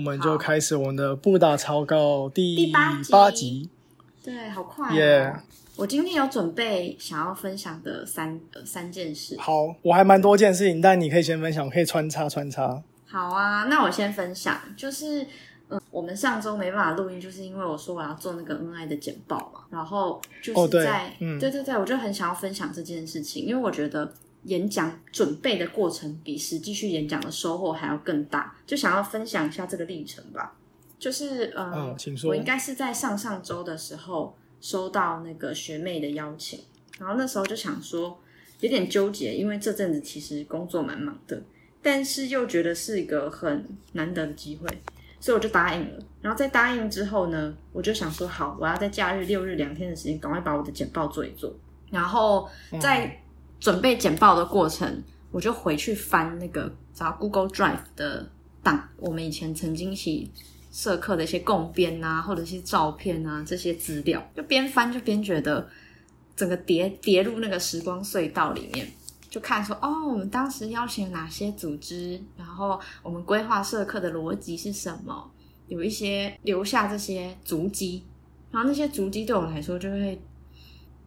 我们就开始我们的不打草稿第第八八集集。对，好快、哦。Yeah 我今天有准备想要分享的三呃三件事。好，我还蛮多件事情，但你可以先分享，我可以穿插穿插。好啊，那我先分享，就是呃，我们上周没办法录音，就是因为我说我要做那个恩爱的简报嘛，然后就哦对是在、嗯对对对，我就很想要分享这件事情，因为我觉得演讲准备的过程比实际去演讲的收获还要更大，就想要分享一下这个历程吧。就是呃，嗯请说我应该是在上上周的时候收到那个学妹的邀请，然后那时候就想说有点纠结，因为这阵子其实工作蛮忙的，但是又觉得是一个很难得的机会，所以我就答应了。然后在答应之后呢，我就想说好，我要在假日六日两天的时间，赶快把我的简报做一做。然后在准备简报的过程，我就回去翻那个找 Google Drive 的档，我们以前曾经一起社课的一些共编啊，或者是照片啊这些资料，就边翻就边觉得整个跌跌入那个时光隧道里面。就看说哦，我们当时邀请哪些组织，然后我们规划社课的逻辑是什么，有一些留下这些足迹，然后那些足迹对我来说就会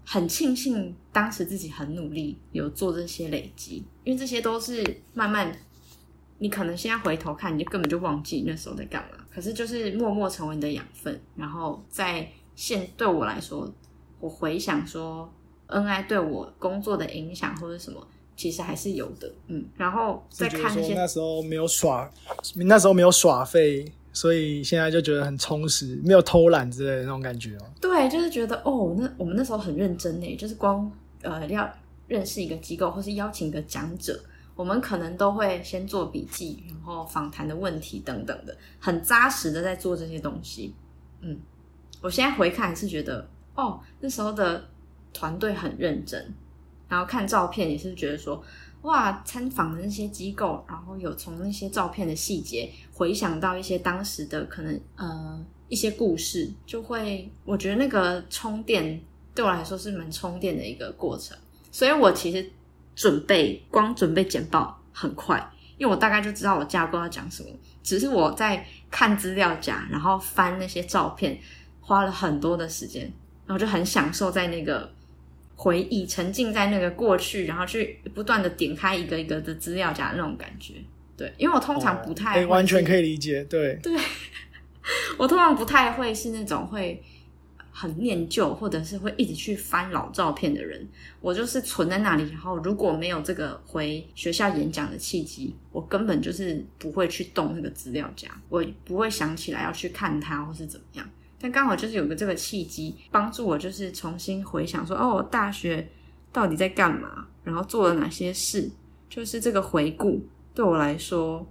很庆幸当时自己很努力有做这些累积，因为这些都是慢慢，你可能现在回头看，你就根本就忘记那时候在干嘛，可是就是默默成为你的养分，然后在现对我来说，我回想说恩爱对我工作的影响或者什么，其实还是有的，嗯，然后再看那些说那时候没有耍，那时候没有耍废，所以现在就觉得很充实，没有偷懒之类的那种感觉哦。对，就是觉得哦，那我们那时候很认真呢，就是光呃要认识一个机构，或是邀请一个讲者，我们可能都会先做笔记，然后访谈的问题等等的，很扎实的在做这些东西。嗯，我现在回看是觉得哦，那时候的团队很认真，然后看照片也是觉得说。哇，参访的那些机构，然后有从那些照片的细节回想到一些当时的可能呃一些故事，就会我觉得那个充电对我来说是蛮充电的一个过程。所以我其实准备光准备简报很快，因为我大概就知道我架构要讲什么，只是我在看资料夹，然后翻那些照片，花了很多的时间，然后就很享受在那个。回忆沉浸在那个过去，然后去不断的点开一个一个的资料夹那种感觉。对，因为我通常不太哎，完全可以，理解。对对，我通常不太会是那种会很念旧，或者是会一直去翻老照片的人。我就是存在那里，然后如果没有这个回学校演讲的契机，我根本就是不会去动那个资料夹，我不会想起来要去看它或是怎么样。但刚好就是有个这个契机，帮助我就是重新回想说，哦，我大学到底在干嘛，然后做了哪些事，就是这个回顾对我来说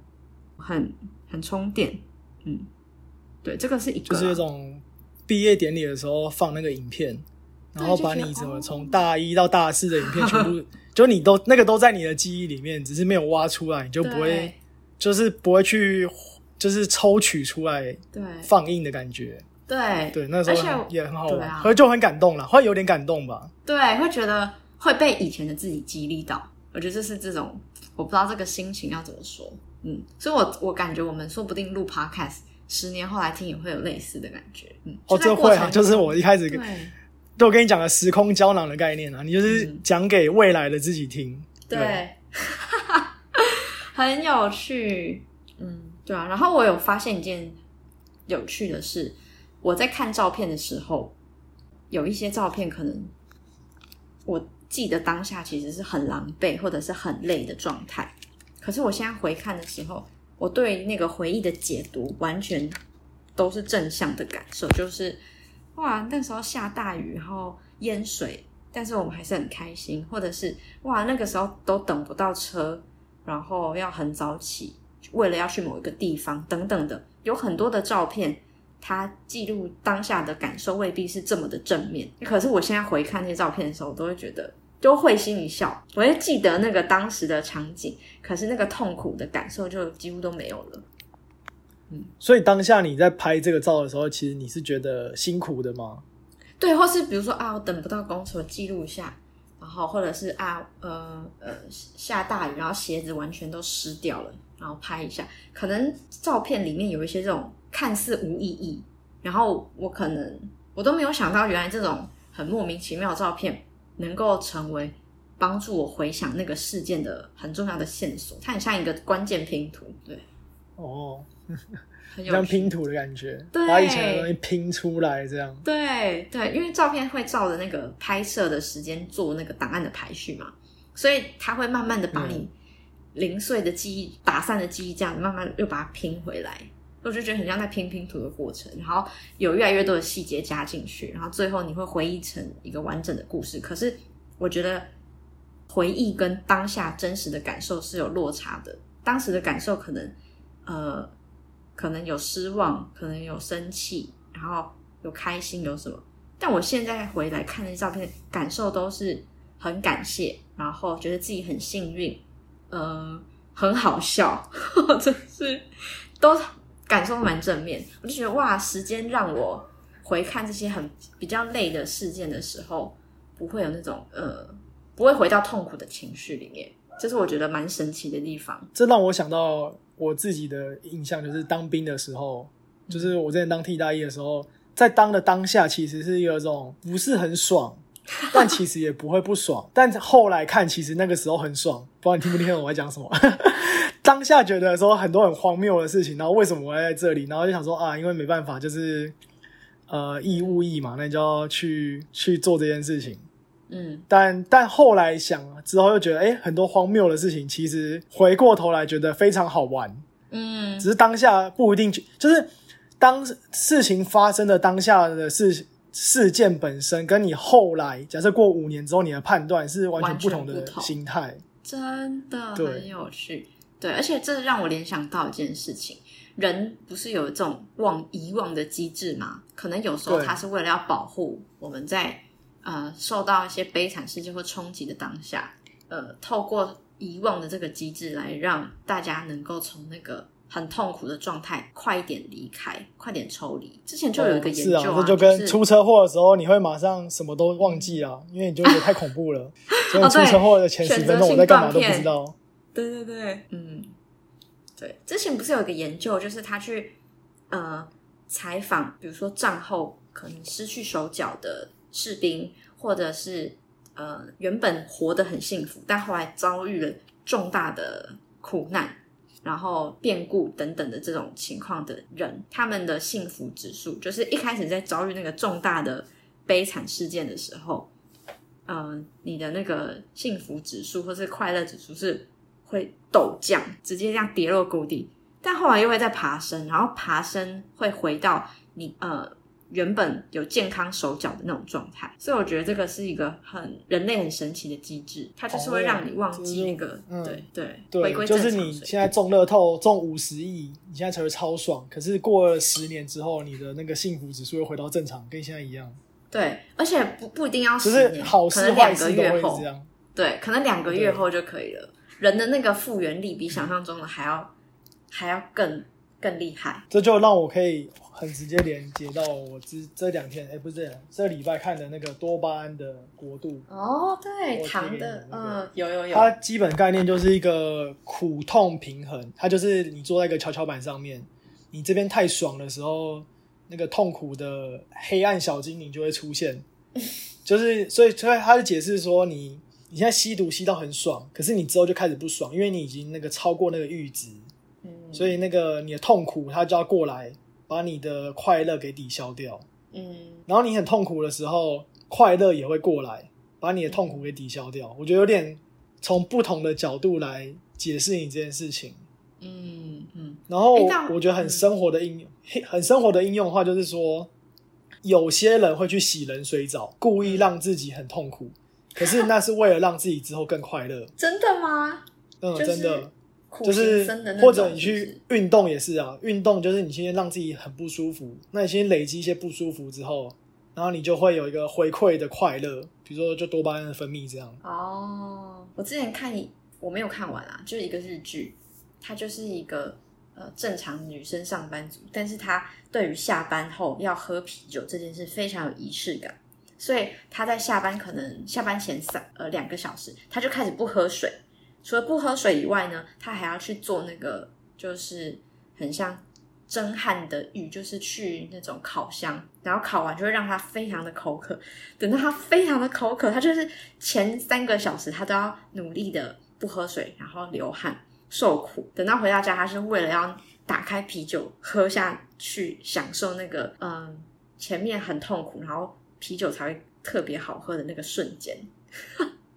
很很充电。嗯，对，这个是一个就是有一种毕业典礼的时候放那个影片，然后把你怎么从大一到大四的影片全部，就你都那个都在你的记忆里面，只是没有挖出来，你就不会就是不会去就是抽取出来对放映的感觉。对对，那时候也很好玩，对啊可是就很感动了，会有点感动吧。对，会觉得会被以前的自己激励到。我觉得这是这种，我不知道这个心情要怎么说。嗯，所以我我感觉我们说不定录 podcast 十年后来听也会有类似的感觉。嗯，哦，这会啊，就是我一开始对就跟你讲的时空胶囊的概念啊，你就是嗯讲给未来的自己听。对，很有趣。嗯，对啊。然后我有发现一件有趣的事，我在看照片的时候，有一些照片可能我记得当下其实是很狼狈或者是很累的状态，可是我现在回看的时候，我对那个回忆的解读完全都是正向的感受，就是哇，那时候下大雨，然后淹水，但是我们还是很开心，或者是哇，那个时候都等不到车，然后要很早起，为了要去某一个地方等等的，有很多的照片，它记录当下的感受未必是这么的正面。可是我现在回看那些照片的时候，我都会觉得都会心一笑，我会记得那个当时的场景，可是那个痛苦的感受就几乎都没有了。所以当下你在拍这个照的时候，其实你是觉得辛苦的吗？对，或是比如说啊，我等不到公车，记录一下，然后或者是啊呃呃下大雨，然后鞋子完全都湿掉了，然后拍一下，可能照片里面有一些这种看似无意义，然后我可能我都没有想到，原来这种很莫名其妙的照片能够成为帮助我回想那个事件的很重要的线索，它很像一个关键拼图，对，哦，很有 像拼图的感觉，对把以前的东西拼出来，这样。对对，因为照片会照着那个拍摄的时间做那个档案的排序嘛，所以它会慢慢的把你零碎的记忆、打散的记忆，这样慢慢又把它拼回来。我就觉得很像在拼拼图的过程，然后有越来越多的细节加进去，然后最后你会回忆成一个完整的故事。可是我觉得回忆跟当下真实的感受是有落差的，当时的感受可能呃可能有失望，可能有生气，然后有开心，有什么？但我现在回来看那些照片，感受都是很感谢，然后觉得自己很幸运，呃，很好笑，真是都感受蛮正面。我就觉得哇，时间让我回看这些很比较累的事件的时候，不会有那种呃，不会回到痛苦的情绪里面，这是我觉得蛮神奇的地方。这让我想到我自己的印象，就是当兵的时候，就是我之前当替代役的时候，在当的当下，其实是有一种不是很爽，但其实也不会不爽。但后来看，其实那个时候很爽。不知道你听不听懂我在讲什么？当下觉得说很多很荒谬的事情，然后为什么我会在这里？然后就想说啊，因为没办法，就是呃义务役嘛，那你就要去去做这件事情。嗯，但但后来想之后又觉得，哎、很多荒谬的事情，其实回过头来觉得非常好玩。嗯只是当下不一定，就是当事情发生的当下的事事件本身，跟你后来假设过五年之后你的判断是完全不同的心态。真的很有趣。对，而且这让我联想到一件事情：人不是有这种忘遗忘的机制吗？可能有时候对他是为了要保护我们在呃受到一些悲惨事件或冲击的当下，呃，透过遗忘的这个机制来让大家能够从那个很痛苦的状态快一点离开，快点抽离。之前就有一个研究啊，这就跟出车祸的时候，你会马上什么都忘记啊，因为你就觉得太恐怖了。出车祸的前十分钟我在干嘛都不知道。对对对，嗯，对，之前不是有一个研究，就是他去呃采访，比如说战后可能失去手脚的士兵，或者是呃原本活得很幸福，但后来遭遇了重大的苦难，然后变故等等的这种情况的人，他们的幸福指数，就是一开始在遭遇那个重大的悲惨事件的时候，呃，你的那个幸福指数或是快乐指数是会陡降，直接这样跌落谷底，但后来又会再爬升，然后爬升会回到你呃原本有健康手脚的那种状态，所以我觉得这个是一个很人类很神奇的机制，它就是会让你忘记那个、嗯对对回对，归就是你现在中乐透中五十亿，你现在才会超爽。可是过了十年之后，你的那个幸福指数又回到正常，跟现在一样。对，而且不不一定要就是十年，好事可能两坏事都个月后会这，样。对，可能两个月后就可以了。人的那个复原力比想象中的还要还要更更厉害。这就让我可以很直接连接到我之这两天，哎、不是这这礼拜看的那个多巴胺的国度。哦，对，糖的，那个嗯，有有有，它基本概念就是一个苦痛平衡，它就是你坐在一个跷跷板上面，你这边太爽的时候，那个痛苦的黑暗小精灵就会出现，就是所以所以他就解释说你你现在吸毒吸到很爽，可是你之后就开始不爽，因为你已经那个超过那个阈值，嗯，所以那个你的痛苦它就要过来把你的快乐给抵消掉，嗯然后你很痛苦的时候，快乐也会过来把你的痛苦给抵消掉。我觉得有点从不同的角度来解释你这件事情。嗯嗯然后我觉得很生活的应用，嘿很生活的应用的话，就是说，有些人会去洗冷水澡，故意让自己很痛苦，可是那是为了让自己之后更快乐。真的吗？嗯，就是真的，苦就是或者你去运动也是啊，运动就是你先让自己很不舒服，那你先累积一些不舒服之后，然后你就会有一个回馈的快乐，比如说就多巴胺的分泌这样。哦，我之前看一我没有看完啊，就是一个日剧，它就是一个呃正常女生上班族，但是她对于下班后要喝啤酒这件事非常有仪式感，所以她在下班可能下班前三呃两个小时，她就开始不喝水。除了不喝水以外呢，他还要去做那个就是很像蒸汗的浴，就是去那种烤箱，然后烤完就会让他非常的口渴。等到他非常的口渴，他就是前三个小时他都要努力的不喝水，然后流汗受苦。等到回到家，他是为了要打开啤酒喝下去，享受那个嗯前面很痛苦，然后啤酒才会特别好喝的那个瞬间。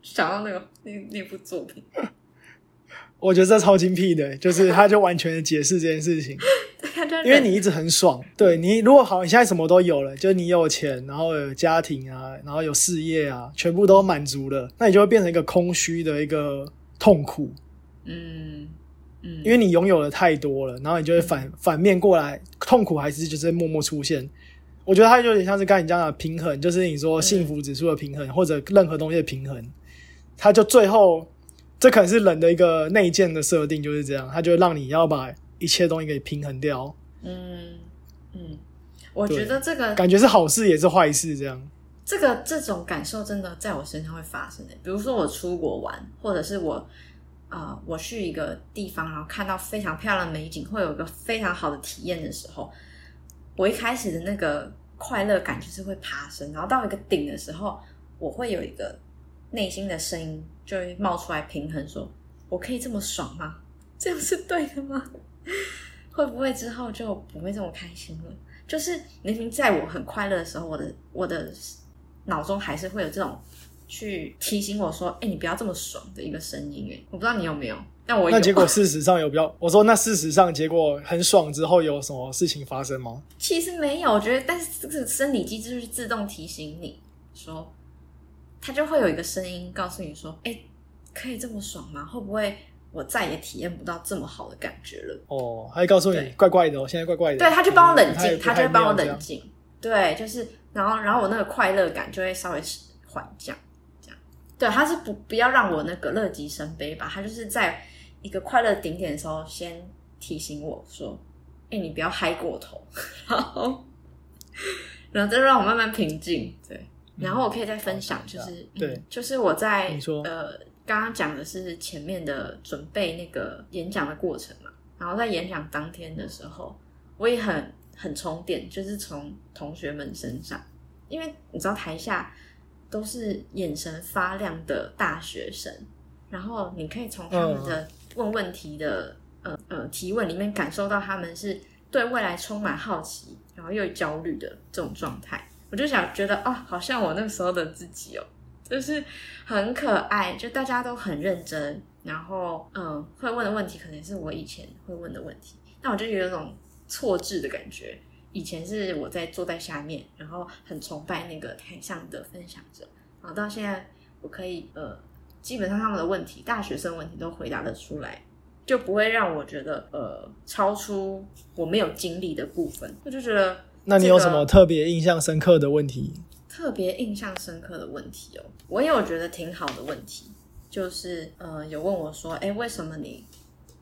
想到那个那那部作品，我觉得这超精辟的，就是他就完全的解释这件事情，因为你一直很爽。对你如果好，你现在什么都有了，就是你有钱，然后有家庭啊，然后有事业啊，全部都满足了，那你就会变成一个空虚的一个痛苦。嗯嗯，因为你拥有的太多了，然后你就会反反面过来，痛苦还是就是默默出现。我觉得它有点像是刚才你讲的平衡，就是你说幸福指数的平衡，或者任何东西的平衡，它就最后这可能是人的一个内建的设定，就是这样，他就让你要把一切东西给平衡掉。嗯嗯，我觉得这个感觉是好事也是坏事，这样。这个这种感受真的在我身上会发生的，比如说我出国玩，或者是我啊我去一个地方，然后看到非常漂亮的美景，会有一个非常好的体验的时候。我一开始的那个快乐感就是会爬升，然后到一个顶的时候，我会有一个内心的声音就会冒出来平衡，说：“我可以这么爽吗？这样是对的吗？会不会之后就不会这么开心了？”就是明明在我很快乐的时候，我的我的脑中还是会有这种去提醒我说：“哎，你不要这么爽”的一个声音。哎，我不知道你有没有。但我那结果事实上有比较，我说那事实上结果很爽之后有什么事情发生吗？其实没有，我觉得，但是这个生理机制就是自动提醒你说，它就会有一个声音告诉你说，哎，可以这么爽吗？会不会我再也体验不到这么好的感觉了？哦，还告诉你怪怪的，哦，现在怪怪的。对，他就帮我冷静，他就会帮我冷静。对，就是然后然后我那个快乐感就会稍微缓降，这样。对，他是不不要让我那个乐极生悲吧？他就是在。一个快乐顶点的时候，先提醒我说：“哎，你不要嗨过头。”然后，然后再让我慢慢平静。对，然后我可以再分享，就是对，就是我在呃刚刚讲的是前面的准备那个演讲的过程嘛。然后在演讲当天的时候，我也很很充电，就是从同学们身上，因为你知道台下都是眼神发亮的大学生，然后你可以从他们的。问问题的呃呃提问里面，感受到他们是对未来充满好奇，然后又焦虑的这种状态，我就想觉得哦，好像我那时候的自己哦，就是很可爱，就大家都很认真，然后嗯，会问的问题可能是我以前会问的问题，那我就有一种错置的感觉，以前是我在坐在下面，然后很崇拜那个台上的分享者，然后到现在我可以呃。基本上他们的问题，大学生问题都回答得出来，就不会让我觉得呃超出我没有经历的部分。我就觉得，那你有什么特别印象深刻的问题？特别印象深刻的问题哦，我也有觉得挺好的问题，就是呃有问我说，哎，为什么你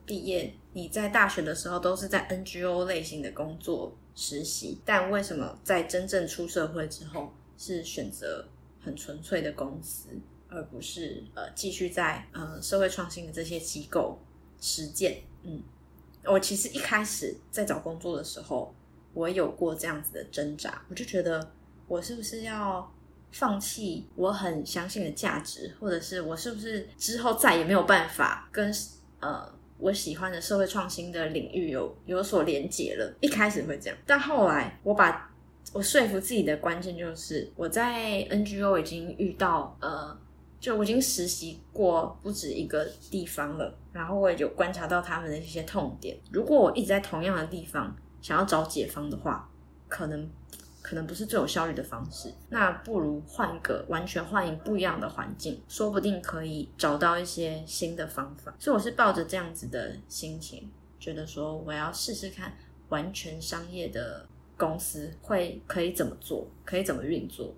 毕业你在大学的时候都是在 NGO 类型的工作实习，但为什么在真正出社会之后是选择很纯粹的公司？而不是呃继续在呃社会创新的这些机构实践。嗯，我其实一开始在找工作的时候，我有过这样子的挣扎。我就觉得我是不是要放弃我很相信的价值，或者是我是不是之后再也没有办法跟呃我喜欢的社会创新的领域有有所连结了？一开始会这样，但后来我把我说服自己的关键就是我在 NGO 已经遇到呃。就我已经实习过不止一个地方了，然后我也有观察到他们的一些痛点。如果我一直在同样的地方想要找解方的话，可能可能不是最有效率的方式。那不如换个完全换一不一样的环境，说不定可以找到一些新的方法。所以我是抱着这样子的心情，觉得说我要试试看完全商业的公司会可以怎么做，可以怎么运作。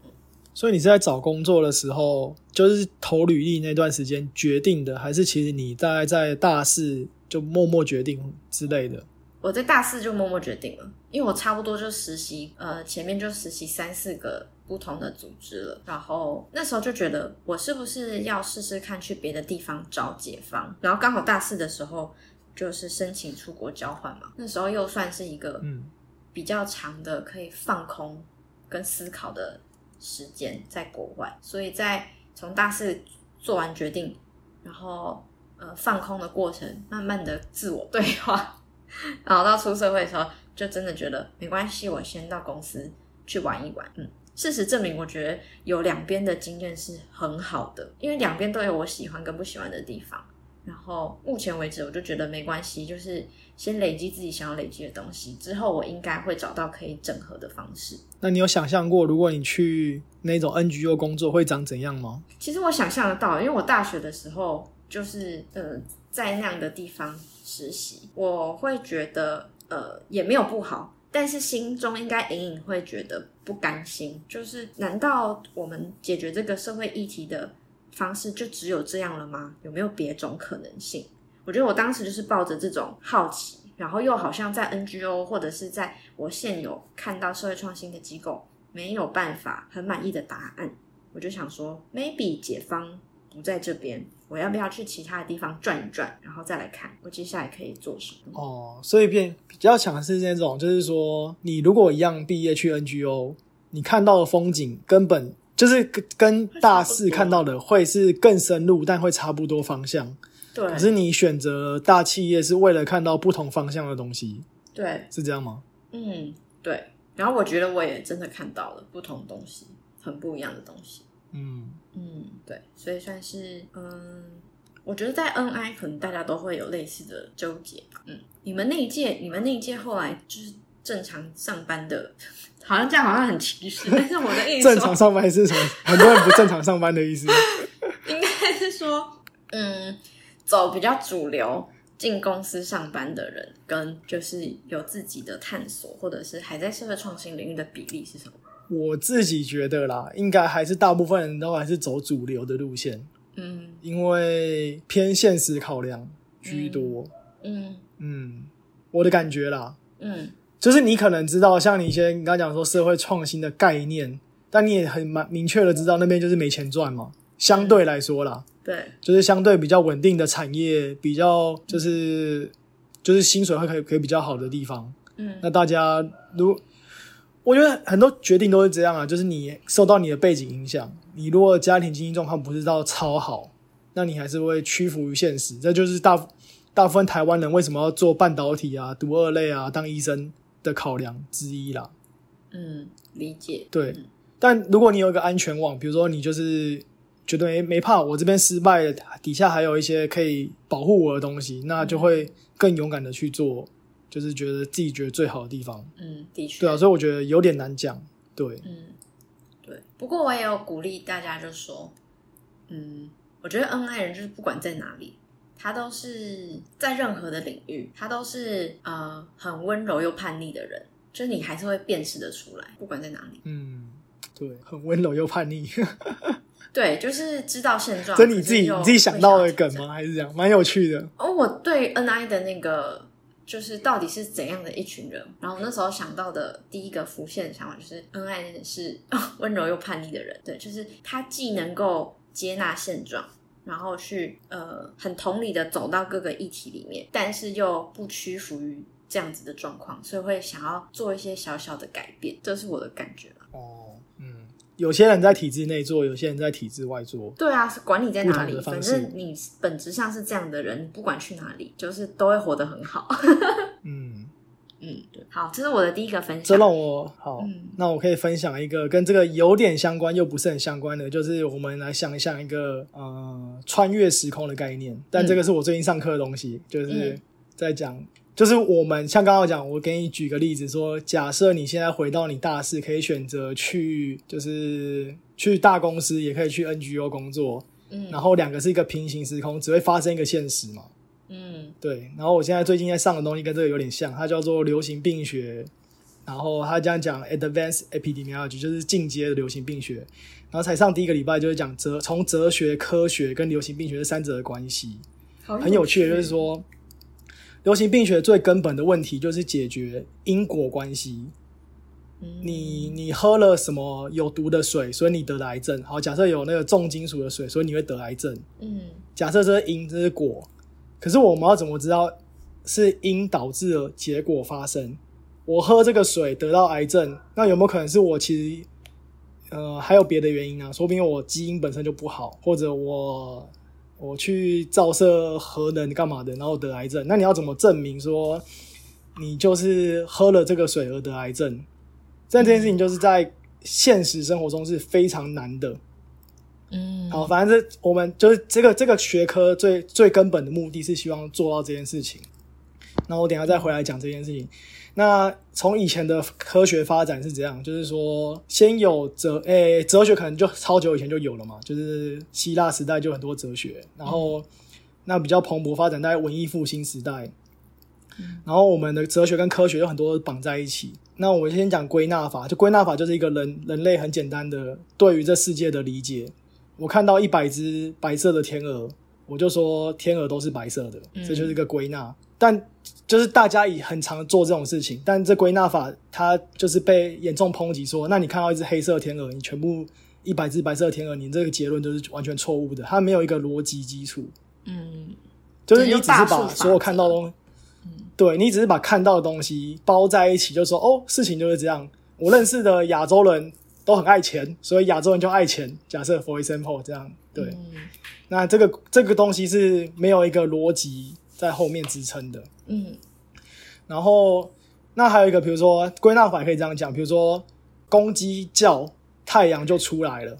所以你是在找工作的时候，就是投履历那段时间决定的，还是其实你大概在大四就默默决定之类的？我在大四就默默决定了，因为我差不多就实习，呃，前面就实习三四个不同的组织了，然后那时候就觉得我是不是要试试看去别的地方找解放，然后刚好大四的时候就是申请出国交换嘛，那时候又算是一个嗯。比较长的可以放空跟思考的时间在国外，所以在从大四做完决定，然后呃放空的过程，慢慢的自我对话，然后到出社会的时候，就真的觉得没关系，我先到公司去玩一玩。嗯，事实证明，我觉得有两边的经验是很好的，因为两边都有我喜欢跟不喜欢的地方。然后目前为止，我就觉得没关系，就是先累积自己想要累积的东西，之后我应该会找到可以整合的方式。那你有想象过，如果你去那种 NGO 工作会长怎样吗？其实我想象得到，因为我大学的时候就是呃在那样的地方实习，我会觉得呃也没有不好，但是心中应该隐隐会觉得不甘心，就是难道我们解决这个社会议题的方式就只有这样了吗？有没有别种可能性？我觉得我当时就是抱着这种好奇，然后又好像在 NGO 或者是在我现有看到社会创新的机构没有办法很满意的答案，我就想说，maybe 解方不在这边，我要不要去其他的地方转一转，然后再来看我接下来可以做什么？哦，所以变比较强是那种，就是说，你如果一样毕业去 NGO，你看到的风景根本就是跟跟大四看到的会是更深入，但会差不多方向。对，可是你选择大企业是为了看到不同方向的东西，对，是这样吗？嗯，对。然后我觉得我也真的看到了不同东西，很不一样的东西。嗯，嗯，对，所以算是嗯，我觉得在 NI 可能大家都会有类似的纠结吧。嗯，你们那一届，你们那一届后来就是正常上班的，好像这样好像很歧视，但是我的意思正常上班是什么？很多人不正常上班的意思。应该是说，嗯，走比较主流进公司上班的人，跟就是有自己的探索，或者是还在社会创新领域的比例是什么？我自己觉得啦，应该还是大部分人都还是走主流的路线，嗯因为偏现实考量居多。嗯嗯，我的感觉啦，嗯就是你可能知道，像你一些你刚刚讲说社会创新的概念，但你也很蛮明确的知道那边就是没钱赚嘛。相对来说啦，对，就是相对比较稳定的产业，比较就是就是薪水会可以可以比较好的地方。嗯那大家如我觉得很多决定都是这样啊，就是你受到你的背景影响，你如果家庭经济状况不是到超好，那你还是会屈服于现实。这就是大大部分台湾人为什么要做半导体啊、读二类啊、当医生的考量之一啦。嗯，理解，对嗯，但如果你有一个安全网，比如说你就是觉得没没怕，我这边失败了，底下还有一些可以保护我的东西，那就会更勇敢的去做，就是觉得自己觉得最好的地方。嗯，的确，对啊，所以我觉得有点难讲。对，嗯，对。不过我也有鼓励大家，就说，嗯，我觉得恩爱人就是不管在哪里，他都是在任何的领域，他都是呃很温柔又叛逆的人，就是你还是会辨识的出来，不管在哪里。嗯，对，很温柔又叛逆，对，就是知道现状。这你自己你自己想到的？梗吗？还是这样？蛮有趣的。哦，我对 NI 的那个就是到底是怎样的一群人，然后那时候想到的第一个浮现的想法就是恩爱是温柔又叛逆的人，对，就是他既能够接纳现状。然后去呃很同理的走到各个议题里面，但是又不屈服于这样子的状况，所以会想要做一些小小的改变，这是我的感觉，有些人在体制内做，有些人在体制外做。对啊，是管你在哪里，反正你本质上是这样的人，你不管去哪里，就是都会活得很好。嗯，嗯，对，好，这是我的第一个分享这享。让我好，嗯那我可以分享一个跟这个有点相关又不是很相关的，就是我们来想一想一个呃穿越时空的概念。但这个是我最近上课的东西，就是嗯在讲，就是我们像刚刚讲，我给你举个例子说，假设你现在回到你大四，可以选择去就是去大公司，也可以去 NGO 工作，嗯。然后两个是一个平行时空，只会发生一个现实嘛。嗯。对，然后我现在最近在上的东西跟这个有点像，它叫做流行病学，然后它这样讲 advanced epidemiology 就是进阶的流行病学，然后才上第一个礼拜就是讲哲从哲学、科学跟流行病学这三者的关系，好很有趣的就是说，流行病学最根本的问题就是解决因果关系。嗯你你喝了什么有毒的水，所以你得了癌症。好，假设有那个重金属的水，所以你会得癌症。嗯假设这是因，这是果，可是我们要怎么知道是因导致了结果发生？我喝这个水得到癌症，那有没有可能是我其实呃还有别的原因啊？说不定我基因本身就不好，或者我我去照射核能干嘛的，然后得癌症？那你要怎么证明说你就是喝了这个水而得癌症？但这件事情就是在现实生活中是非常难的。嗯，好，反正这我们就是这个这个学科最最根本的目的是希望做到这件事情。那我等一下再回来讲这件事情。那从以前的科学发展是怎样，就是说先有哲诶、哲学可能就超久以前就有了嘛，就是希腊时代就很多哲学，然后那比较蓬勃发展在文艺复兴时代，然后我们的哲学跟科学有很多绑在一起。那我们先讲归纳法，就归纳法就是一个人人类很简单的对于这世界的理解。我看到一百只白色的天鹅，我就说天鹅都是白色的，这就是一个归纳。但就是大家也很常做这种事情，但这归纳法它就是被严重抨击说，那你看到一只黑色天鹅，你全部一百只白色天鹅，你这个结论就是完全错误的，它没有一个逻辑基础。嗯就是你只是把所有看到的东西，对你只是把看到的东西包在一起，就说哦，事情就是这样。我认识的亚洲人都很爱钱，所以亚洲人就爱钱。假设 for example 这样，对，嗯那这个这个东西是没有一个逻辑在后面支撑的。嗯然后那还有一个，比如说归纳法也可以这样讲，比如说公鸡叫，太阳就出来了。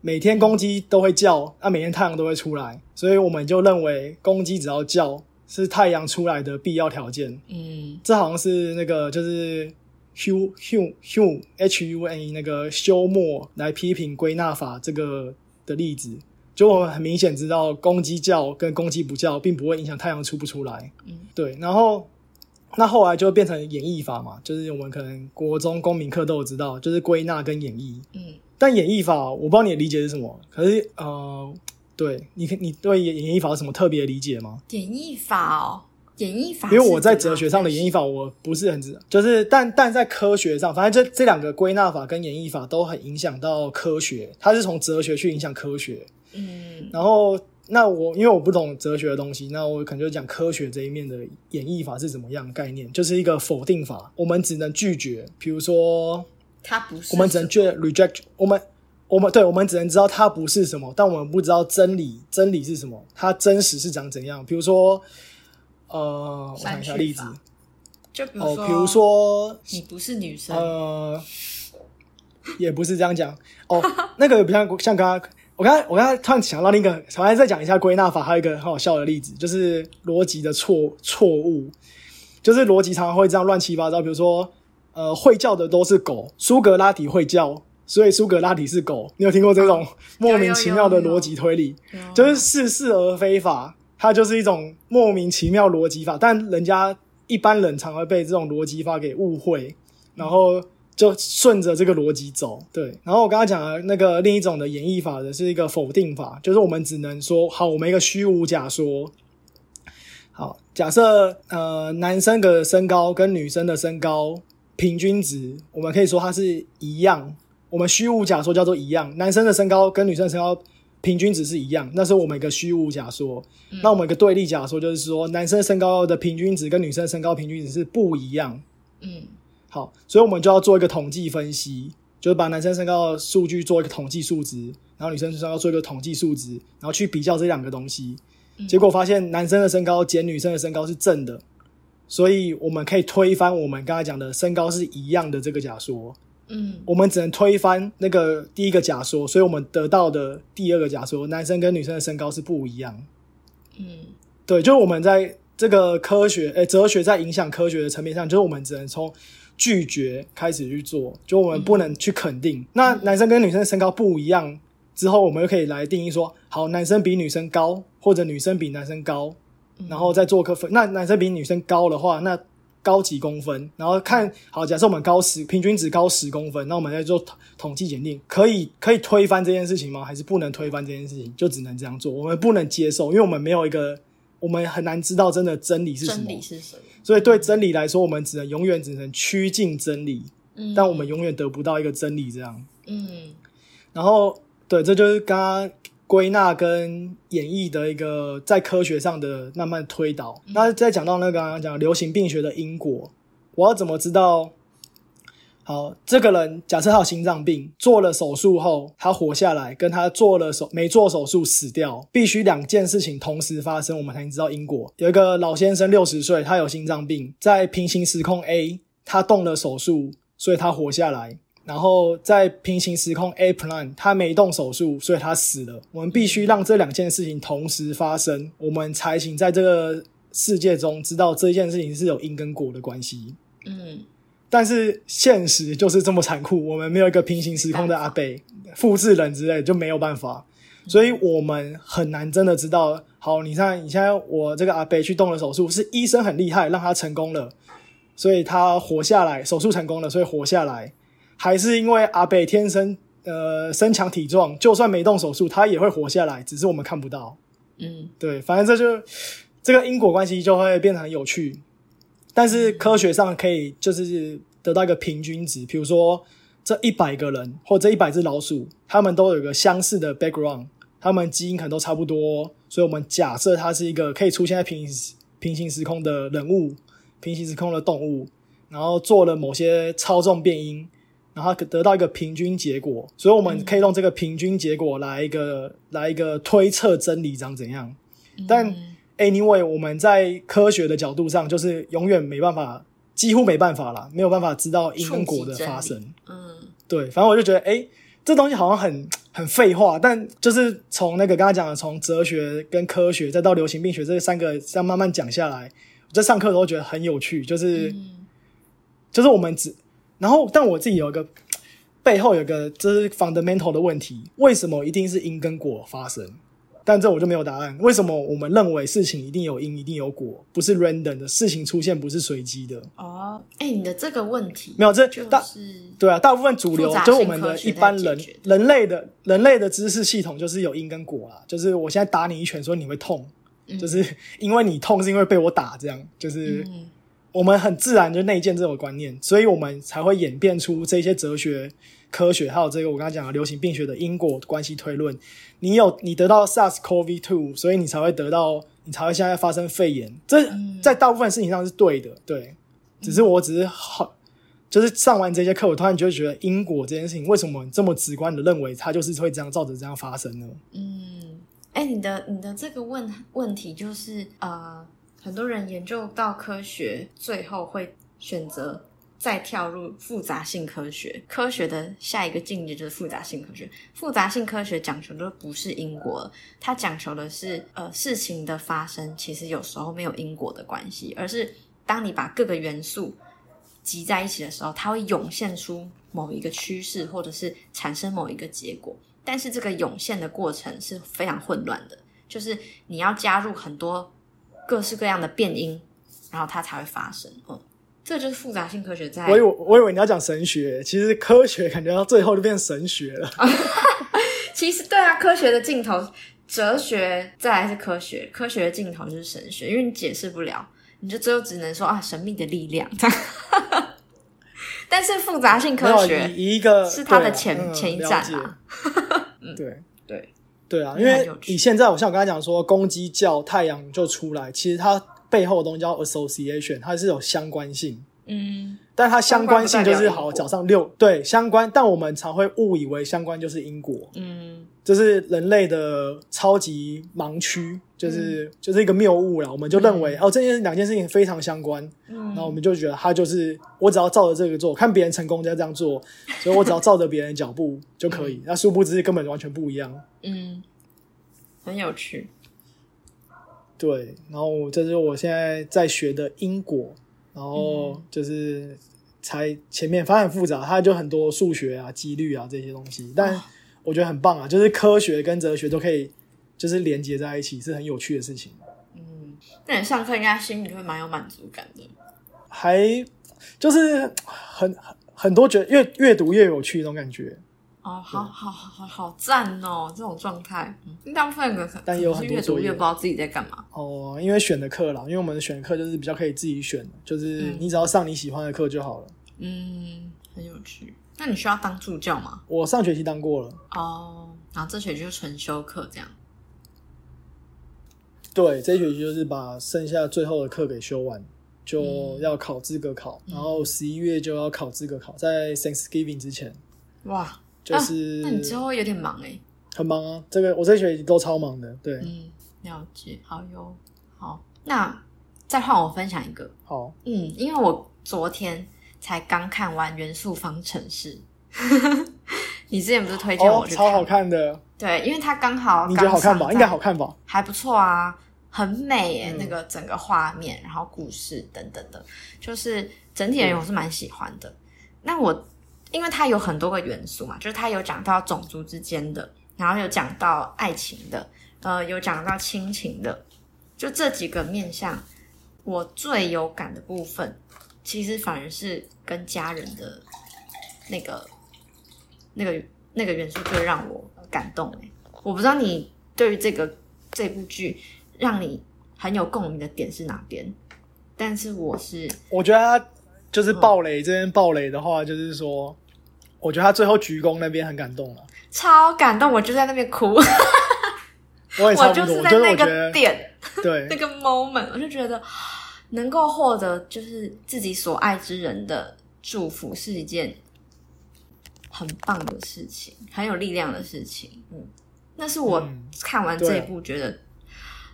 每天公鸡都会叫，那、每天太阳都会出来，所以我们就认为公鸡只要叫是太阳出来的必要条件。嗯这好像是那个就是 Hugh Hugh Hugh H U N E 那个休谟来批评归纳法这个的例子。就我们很明显知道，公鸡叫跟公鸡不叫，并不会影响太阳出不出来。嗯，对。然后那后来就变成演绎法嘛，就是我们可能国中公民课都有知道，就是归纳跟演绎。嗯但演绎法，我不知道你的理解是什么。可是呃，对你可你对演演绎法有什么特别的理解吗？演绎法哦，演绎法，因为我在哲学上的演绎法我不是很知道，就是但但在科学上，反正这这两个归纳法跟演绎法都很影响到科学，它是从哲学去影响科学。嗯。然后那我因为我不懂哲学的东西，那我可能就讲科学这一面的演绎法是怎么样的概念，就是一个否定法，我们只能拒绝，比如说它不是我们只能拒 reject，我们我们对我们只能知道它不是什么，但我们不知道真理真理是什么，它真实是长怎样。比如说，呃，我想一下例子，就比如哦，说，比如说，你不是女生，呃，也不是这样讲。哦，那个不像像刚刚。我刚才我刚才突然想到另一个，我还再讲一下归纳法，还有一个很好笑的例子，就是逻辑的错错误，就是逻辑常常会这样乱七八糟。比如说，呃，会叫的都是狗，苏格拉底会叫，所以苏格拉底是狗。你有听过这种莫名其妙的逻辑推理？有就是似是而非法，它就是一种莫名其妙逻辑法，但人家一般人常会被这种逻辑法给误会，然后就顺着这个逻辑走。对，然后我刚刚讲的那个另一种的演绎法的是一个否定法，就是我们只能说，好，我们一个虚无假说。好，假设呃男生的身高跟女生的身高平均值，我们可以说它是一样。我们虚无假说叫做一样，男生的身高跟女生的身高平均值是一样，那是我们一个虚无假说。那我们一个对立假说就是说，男生身高的平均值跟女生身高平均值是不一样。嗯好，所以我们就要做一个统计分析，就是把男生身高数据做一个统计数值，然后女生身高做一个统计数值，然后去比较这两个东西。结果发现男生的身高减女生的身高是正的，所以我们可以推翻我们刚才讲的身高是一样的这个假说。嗯我们只能推翻那个第一个假说，所以我们得到的第二个假说，男生跟女生的身高是不一样。嗯对，就是我们在这个科学，诶、哲学在影响科学的层面上，就是我们只能从拒绝开始去做，就我们不能去肯定。那男生跟女生身高不一样之后，我们又可以来定义说，好，男生比女生高，或者女生比男生高，然后再做个分。那男生比女生高的话，那高几公分？然后看好，假设我们高十，平均值高十公分，那我们再做统统计检定，可以可以推翻这件事情吗？还是不能推翻这件事情？就只能这样做，我们不能接受，因为我们没有一个我们很难知道真的真理是什真么，理是什么？所以对真理来说，我们只能永远只能趋近真理，嗯但我们永远得不到一个真理这样。嗯然后，对，这就是刚刚归纳跟演绎的一个在科学上的慢慢推导。那再讲到那个刚刚讲流行病学的因果，我要怎么知道？好，这个人假设他有心脏病，做了手术后他活下来，跟他做了手没做手术死掉，必须两件事情同时发生，我们才能知道因果。有一个老先生六十岁，他有心脏病，在平行时空 A，他动了手术，所以他活下来。然后在平行时空 A plan，他没动手术，所以他死了。我们必须让这两件事情同时发生，我们才行在这个世界中知道这件事情是有因跟果的关系。嗯但是现实就是这么残酷，我们没有一个平行时空的阿贝、复制人之类，就没有办法，所以我们很难真的知道。好，你看，你现在我这个阿贝去动了手术，是医生很厉害，让他成功了，所以他活下来，手术成功了，所以活下来，还是因为阿贝天生呃身强体壮，就算没动手术，他也会活下来，只是我们看不到。嗯。对，反正这就这个因果关系就会变得很有趣，但是科学上可以就是得到一个平均值，比如说这一百个人或这一百只老鼠，他们都有一个相似的 background，他们基因可能都差不多，所以我们假设它是一个可以出现在平行平行时空的人物、平行时空的动物，然后做了某些操纵变因。然后得到一个平均结果，所以我们可以用这个平均结果来一个、来一个推测真理长怎样。但 anyway，我们在科学的角度上，就是永远没办法，几乎没办法啦，没有办法知道因果的发生。嗯对，反正我就觉得，哎，这东西好像很很废话，但就是从那个刚才讲的，从哲学跟科学，再到流行病学这三个这样慢慢讲下来，我在上课的时候觉得很有趣，就是、嗯就是我们只，然后但我自己有一个背后有一个这是 fundamental 的问题，为什么一定是因跟果发生？但这我就没有答案。为什么我们认为事情一定有因，一定有果，不是 random 的事情出现不是随机的？哦，哎，你的这个问题没有，这就大对啊，大部分主流就是我们的一般人人类的人类的知识系统就是有因跟果啦。就是我现在打你一拳，说你会痛，就是因为你痛是因为被我打，这样就是嗯我们很自然就内建这种观念，所以我们才会演变出这些哲学、科学，还有这个我刚才讲的流行病学的因果关系推论。你有你得到 SARS-CoV-2，所以你才会得到，你才会现在发生肺炎。这在大部分事情上是对的，对。只是我只是好，就是上完这些课，我突然就会觉得因果这件事情，为什么这么直观的认为它就是会这样照着这样发生呢？嗯，哎，你的你的这个问问题就是呃，很多人研究到科学，最后会选择再跳入复杂性科学。科学的下一个境界就是复杂性科学。复杂性科学讲求的不是因果，它讲求的是呃事情的发生，其实有时候没有因果的关系，而是当你把各个元素集在一起的时候，它会涌现出某一个趋势，或者是产生某一个结果。但是这个涌现的过程是非常混乱的，就是你要加入很多各式各样的变音，然后它才会发生。嗯，这就是复杂性科学在我以为我以为你要讲神学，其实科学感觉到最后就变神学了。其实对啊，科学的尽头，哲学再来是科学，科学的尽头就是神学，因为你解释不了，你就最后只能说啊，神秘的力量。但是复杂性科学一个是它的前嗯前一站啊 对对对啊，嗯因为你现在我像我刚才讲说，公鸡叫太阳就出来，其实它背后的东西叫 association，它是有相关性。嗯。但它相关性就是好，早上六对相关，但我们常会误以为相关就是因果，嗯。这是人类的超级盲区，就是、嗯就是一个谬误了。我们就认为、哦，这件两件事情非常相关，嗯然后我们就觉得他就是我只要照着这个做，看别人成功就要这样做，所以我只要照着别人的脚步就可以。那殊不知根本完全不一样。嗯，很有趣。对，然后这是我现在在学的因果，然后就是才前面反正很复杂，它就很多数学啊、几率啊这些东西，但我觉得很棒啊，就是科学跟哲学都可以就是连接在一起，是很有趣的事情。嗯，那你上课应该心里会蛮有满足感的。还就是很很很多觉得越越读越有趣那种感觉，哦，好好好好好赞哦，这种状态，嗯，大部分人但也有很多越读越不知道自己在干嘛。哦，因为选的课啦，因为我们的选的课就是比较可以自己选，就是嗯你只要上你喜欢的课就好了。嗯，很有趣。那你需要当助教吗？我上学期当过了，哦，然后这学期就纯修课这样。对，这一学期就是把剩下最后的课给修完，就嗯要考资格考，然后十一月就要考资格考，在 Thanksgiving 之前，哇，就是、那你之后有点忙哎。很忙啊。这个我这学期都超忙的，对，嗯，了解，好哟。好，那再换我分享一个。好，嗯，因为我昨天才刚看完《元素方程式》，你之前不是推荐我超好看的，对，因为它刚好你觉得好看吧？应该好看吧？还不错啊，很美耶，嗯那个整个画面，然后故事等等的，就是整体而言我是蛮喜欢的。那我因为它有很多个元素嘛，就是它有讲到种族之间的，然后有讲到爱情的，呃，有讲到亲情的，就这几个面向，我最有感的部分，其实反而是跟家人的那个、那个、那个元素最让我感动哎。我不知道你对于这个这部剧让你很有共鸣的点是哪边，但是我是我觉得他就是暴雷这边暴雷的话，就是说，我觉得他最后鞠躬那边很感动了。超感动，我就在那边哭，我也 差不多，我就是我就是在那个点对 那个 moment，我就觉得能够获得就是自己所爱之人的祝福是一件很棒的事情，很有力量的事情。嗯，那是我嗯看完这一部觉得、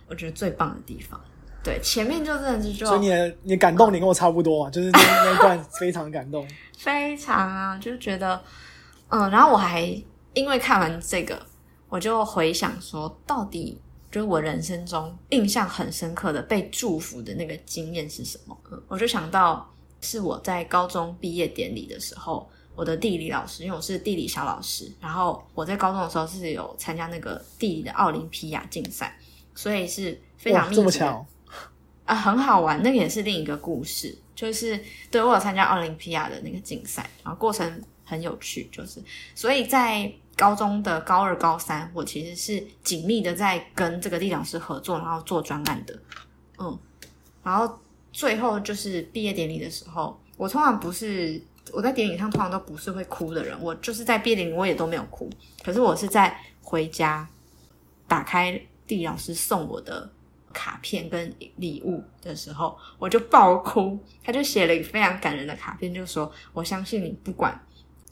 我觉得最棒的地方。对，前面就真的是就所以你的你感动，你跟我差不多啊，就是那那一段 非常感动。非常啊，就觉得，嗯，然后我还因为看完这个，我就回想说，到底就是我人生中印象很深刻的被祝福的那个经验是什么？嗯我就想到是我在高中毕业典礼的时候，我的地理老师，因为我是地理小老师，然后我在高中的时候是有参加那个地理的奥林匹亚竞赛，所以是非常，密集的这么巧，啊，很好玩，那个也是另一个故事，就是对我有参加奥林匹亚的那个竞赛，然后过程很有趣，就是所以在高中的高二、高三，我其实是紧密的在跟这个地理老师合作，然后做专案的，嗯，然后最后就是毕业典礼的时候，我通常不是我在典礼上通常都不是会哭的人，我就是在毕业典礼我也都没有哭，可是我是在回家打开地老师送我的卡片跟礼物的时候，我就爆哭。他就写了一个非常感人的卡片，就说：“我相信你，不管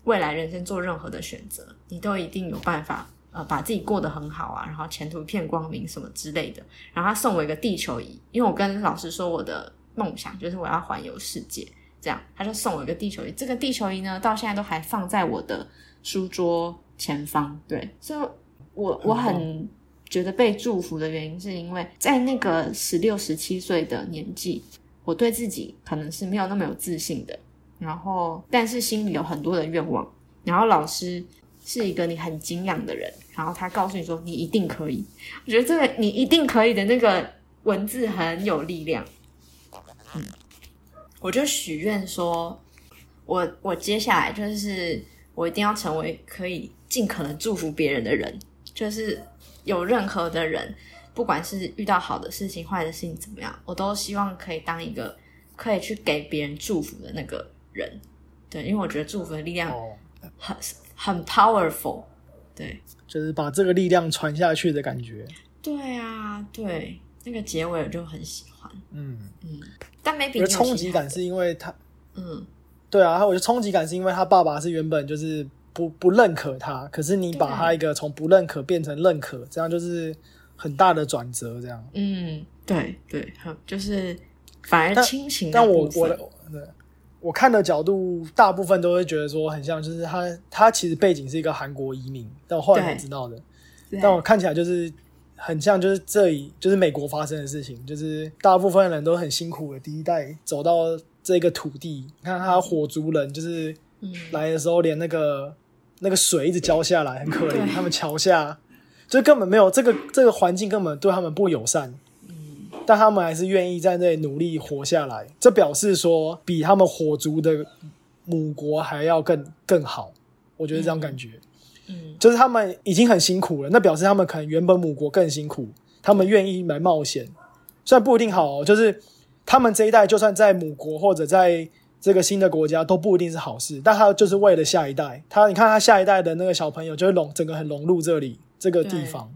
未来人生做任何的选择，你都一定有办法，呃，把自己过得很好啊，然后前途一片光明什么之类的。”然后他送我一个地球仪，因为我跟老师说我的梦想就是我要环游世界，这样他就送我一个地球仪。这个地球仪呢，到现在都还放在我的书桌前方。对，所以我我很觉得被祝福的原因，是因为在那个十六、十七岁的年纪，我对自己可能是没有那么有自信的，然后但是心里有很多的愿望，然后老师是一个你很敬仰的人，然后他告诉你说你一定可以，我觉得这个你一定可以的那个文字很有力量，嗯，我就许愿说，我我接下来就是我一定要成为可以尽可能祝福别人的人，就是有任何的人，不管是遇到好的事情、坏的事情怎么样，我都希望可以当一个可以去给别人祝福的那个人。对，因为我觉得祝福的力量哦，很很 powerful。对，就是把这个力量传下去的感觉。对啊，对，那个结尾我就很喜欢。嗯，嗯，但觉得冲击感是因为他，嗯，对啊，我觉得冲击感是因为他爸爸是原本就是不不认可他，可是你把对他一个从不认可变成认可，这样就是很大的转折。这样，嗯，对对，好就是反而但亲情但我我的对。我看的角度，大部分都会觉得说很像，就是他他其实背景是一个韩国移民，但我后来才知道的。但我看起来就是很像，就是这里就是美国发生的事情，就是大部分人都很辛苦的第一代走到这个土地，你看他火族人就是嗯。来的时候连那个那个水一直浇下来，很可对怜，他们桥下就根本没有这个这个环境根本对他们不友善。嗯但他们还是愿意在那里努力活下来，这表示说比他们火族的母国还要更更好，我觉得这样感觉。嗯就是他们已经很辛苦了，那表示他们可能原本母国更辛苦，他们愿意来冒险，虽然不一定好、哦，就是他们这一代就算在母国或者在这个新的国家都不一定是好事，但他就是为了下一代，他你看他下一代的那个小朋友就会融整个很融入这里这个地方，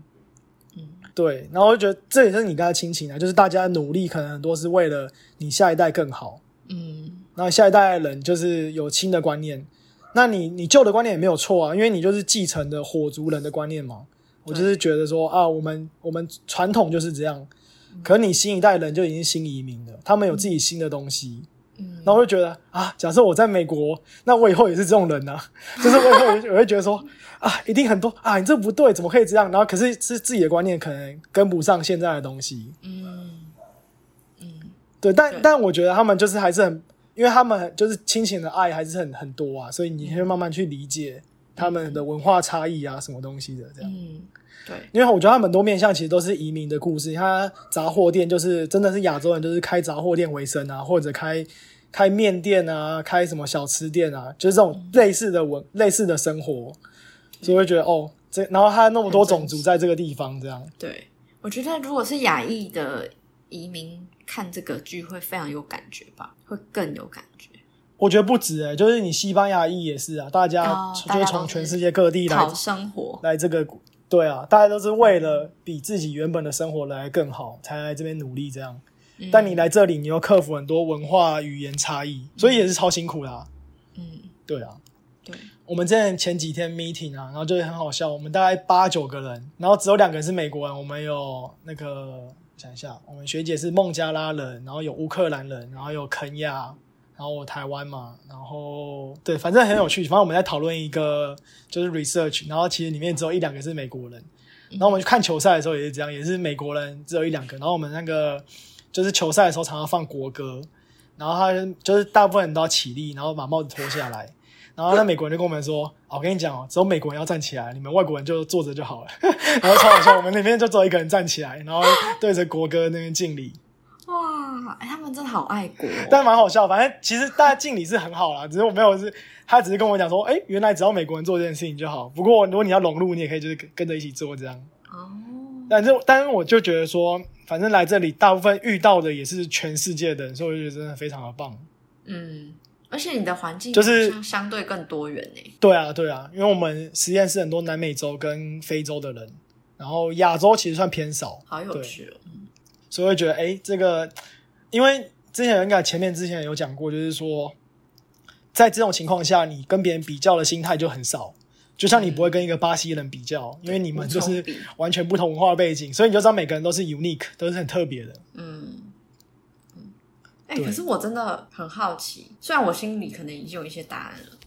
嗯对，然后我就觉得这也是你跟他亲情啊，就是大家努力可能很多是为了你下一代更好，嗯。那下一代的人就是有新的观念，那你你旧的观念也没有错啊，因为你就是继承的火族人的观念嘛。我就是觉得说啊，我们我们传统就是这样，可是你新一代人就已经新移民了，他们有自己新的东西，嗯然后我就觉得啊，假设我在美国，那我以后也是这种人啊，就是我以后 我会觉得说啊，一定很多啊，你这不对，怎么可以这样？然后可是是自己的观念可能跟不上现在的东西，嗯。嗯。对，但对。但我觉得他们就是还是很，因为他们就是亲情的爱还是很很多啊，所以你会慢慢去理解他们的文化差异啊，什么东西的这样。嗯，对，因为我觉得他们很多面向其实都是移民的故事，他杂货店就是真的是亚洲人，就是开杂货店为生啊，或者开开面店啊，开什么小吃店啊，就是这种类似的文类似的生活，所以会觉得哦，这然后他那么多种族在这个地方这样，对，我觉得如果是亚裔的移民看这个剧会非常有感觉吧，会更有感觉。我觉得不止哎、就是你西班牙裔也是啊，大家哦就是从全世界各地来讨生活，来这个，对啊，大家都是为了比自己原本的生活来更好，才来这边努力这样。嗯但你来这里，你又克服很多文化语言差异，所以也是超辛苦啦、嗯，对啊，对，我们之前前几天 meeting 啊，然后就是很好笑，我们大概八九个人，然后只有两个人是美国人，我们有那个想一下，我们学姐是孟加拉人，然后有乌克兰人，然后有肯亚，然后我台湾嘛，然后对，反正很有趣。反正我们在讨论一个就是 research，然后其实里面只有一两个是美国人。然后我们去看球赛的时候也是这样，也是美国人只有一两个。然后我们那个就是球赛的时候常常放国歌，然后他就是大部分人都要起立，然后把帽子脱下来。然后那美国人就跟我们说：“哦我跟你讲哦，只有美国人要站起来，你们外国人就坐着就好了。”然后超好笑，我们那边就只有一个人站起来，然后对着国歌那边敬礼。哇，哎，他们真的好爱国哦、但蛮好笑，反正其实大家敬礼是很好啦，只是我没有是，他只是跟我讲说，哎、原来只要美国人做这件事情就好。不过如果你要融入，你也可以就是跟跟着一起做这样。哦，但是，但是我就觉得说，反正来这里大部分遇到的也是全世界的人，所以我就觉得真的非常的棒。嗯，而且你的环境就是相对更多元呢。对啊，对啊，因为我们实验室很多南美洲跟非洲的人，然后亚洲其实算偏少，好有趣哦。嗯所以会觉得，哎、这个，因为之前应该前面之前有讲过，就是说，在这种情况下，你跟别人比较的心态就很少。就像你不会跟一个巴西人比较，因为你们就是完全不同文化背景，所以你就知道每个人都是 unique，都是很特别的。嗯嗯，哎、对可是我真的很好奇，虽然我心里可能已经有一些答案了，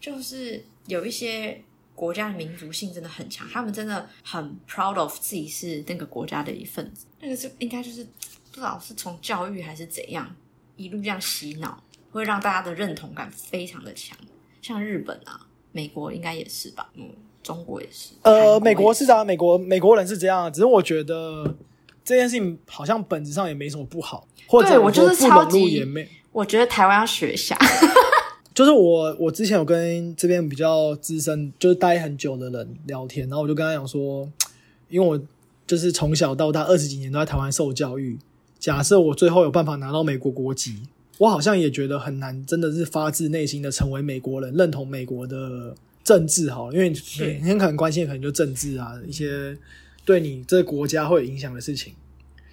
就是有一些国家的民族性真的很强，他们真的很 proud of 自己是那个国家的一份子。那个是应该就是不知道是从教育还是怎样，一路这样洗脑，会让大家的认同感非常的强。像日本啊，美国应该也是吧，嗯，中国也是。呃，美国是啊，美国美国人是这样，只是我觉得这件事情好像本质上也没什么不好，或者我就是超级也没。我觉得台湾要学一下。就是我，我之前有跟这边比较资深，就是待很久的人聊天，然后我就跟他讲说，因为我就是从小到大二十几年都在台湾受教育，假设我最后有办法拿到美国国籍，我好像也觉得很难，真的是发自内心的成为美国人，认同美国的政治好了，因为你很可能关心的可能就政治啊，一些对你这个国家会有影响的事情。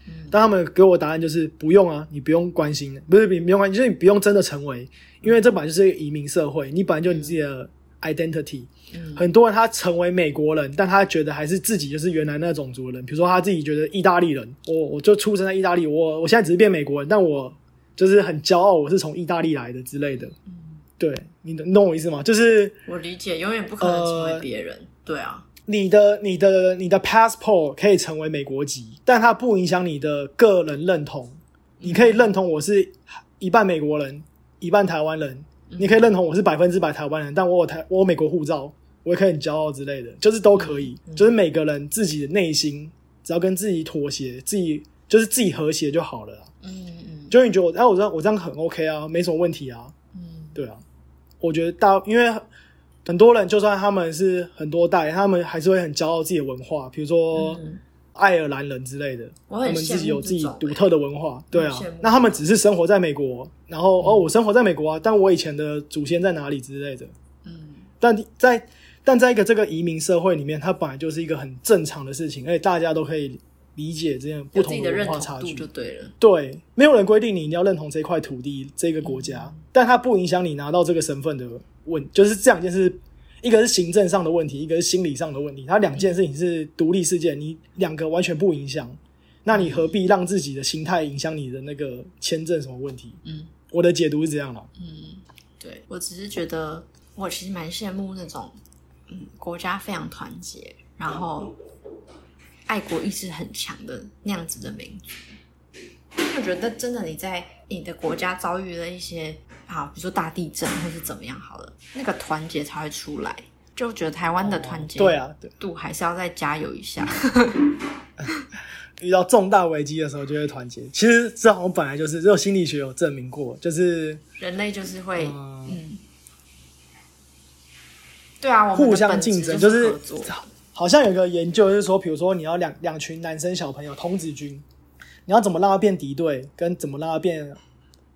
嗯但他们给我答案就是不用啊，你不用关心，不是你不用关心，就是你不用真的成为，因为这本来就是一个移民社会，你本来就你自己的 identity。嗯很多人他成为美国人，但他觉得还是自己就是原来那种族的人，比如说他自己觉得意大利人，我我就出生在意大利，我我现在只是变美国人，但我就是很骄傲，我是从意大利来的之类的。嗯对，你懂你懂我意思吗？就是我理解，永远不可能成呃为别人。对啊，你的、你的、你的 passport 可以成为美国籍，但它不影响你的个人认同。你可以认同我是一半美国人，一半台湾人。你可以认同我是百分之百台湾人，但我有台我有美国护照，我也可以很骄傲之类的，就是都可以。就是每个人自己的内心，只要跟自己妥协，自己就是自己和谐就好了啦。嗯嗯就你觉得我，哎、我这样我这样很 OK 啊，没什么问题啊。嗯对啊，我觉得大因为很多人就算他们是很多代，他们还是会很骄傲自己的文化，比如说嗯爱尔兰人之类的，他我们自己有自己独特的文化。对啊那他们只是生活在美国，然后、哦，我生活在美国啊，但我以前的祖先在哪里之类的。嗯，但在但在一个这个移民社会里面，它本来就是一个很正常的事情，而且大家都可以理解这样不同的文化差距就。对了。对，没有人规定你一定要认同这块土地、这个国家，但它不影响你拿到这个身份的问，就是这两件事，一个是行政上的问题，一个是心理上的问题。它两件事情是独立事件，你两个完全不影响，那你何必让自己的心态影响你的那个签证什么问题？嗯我的解读是这样的。嗯，对我只是觉得，我其实蛮羡慕那种，嗯，国家非常团结，然后爱国意识很强的那样子的民族。我觉得真的你在你的国家遭遇了一些啊，比如说大地震或是怎么样好了，那个团结才会出来。就觉得台湾的团结对啊，对，度还是要再加油一下。遇到重大危机的时候就会团结。其实这好像本来就是，只有心理学有证明过，就是人类就是会，嗯嗯，对啊，我们互相竞争，就是合作。好像有个研究是说，比如说你要两两群男生小朋友童子军，你要怎么让他变敌对，跟怎么让他变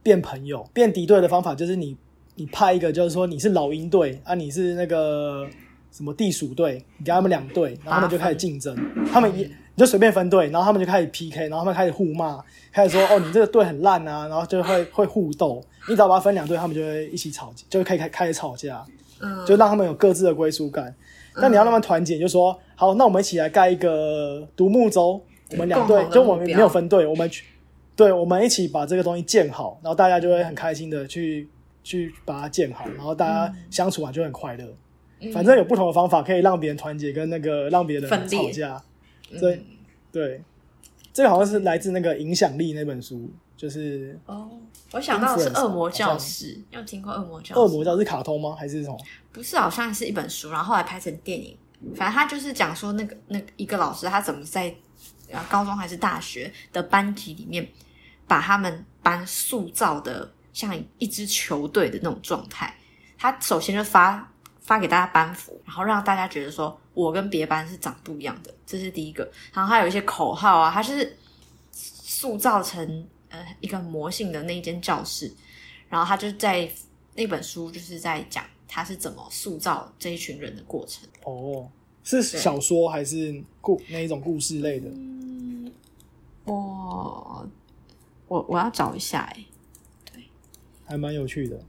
变朋友。变敌对的方法就是你你派一个，就是说你是老鹰队啊，你是那个什么地鼠队，你给他们两队，然后他们就开始竞争，他们也你就随便分队，然后他们就开始 PK，然后他们开始互骂，开始说哦你这个队很烂啊，然后就会会互斗。你只要把它分两队，他们就会一起吵，就会开开开始吵架。嗯，就让他们有各自的归属感。但你要让他们团结，就说好，那我们一起来盖一个独木舟，我们两队就我们没有分队，我们去，对，我们一起把这个东西建好，然后大家就会很开心的去去把它建好，然后大家相处完就很快乐。嗯。反正有不同的方法可以让别人团结，跟那个让别人吵架。对嗯。对，这个好像是来自那个《影响力》那本书，就是哦，我想到的是恶魔教室，你有听过恶魔教室？恶魔教是卡通吗？还是什么？不是，好像是一本书，然后后来拍成电影。反正他就是讲说，那个那个一个老师他怎么在呃高中还是大学的班级里面，把他们班塑造的像一支球队的那种状态。他首先就发发给大家班服，然后让大家觉得说我跟别班是长不一样的，这是第一个。然后还有一些口号啊，他就是塑造成呃一个魔性的那一间教室，然后他就在那本书就是在讲他是怎么塑造这一群人的过程。哦，是小说还是故那一种故事类的？嗯，我我我要找一下哎、对还蛮有趣的。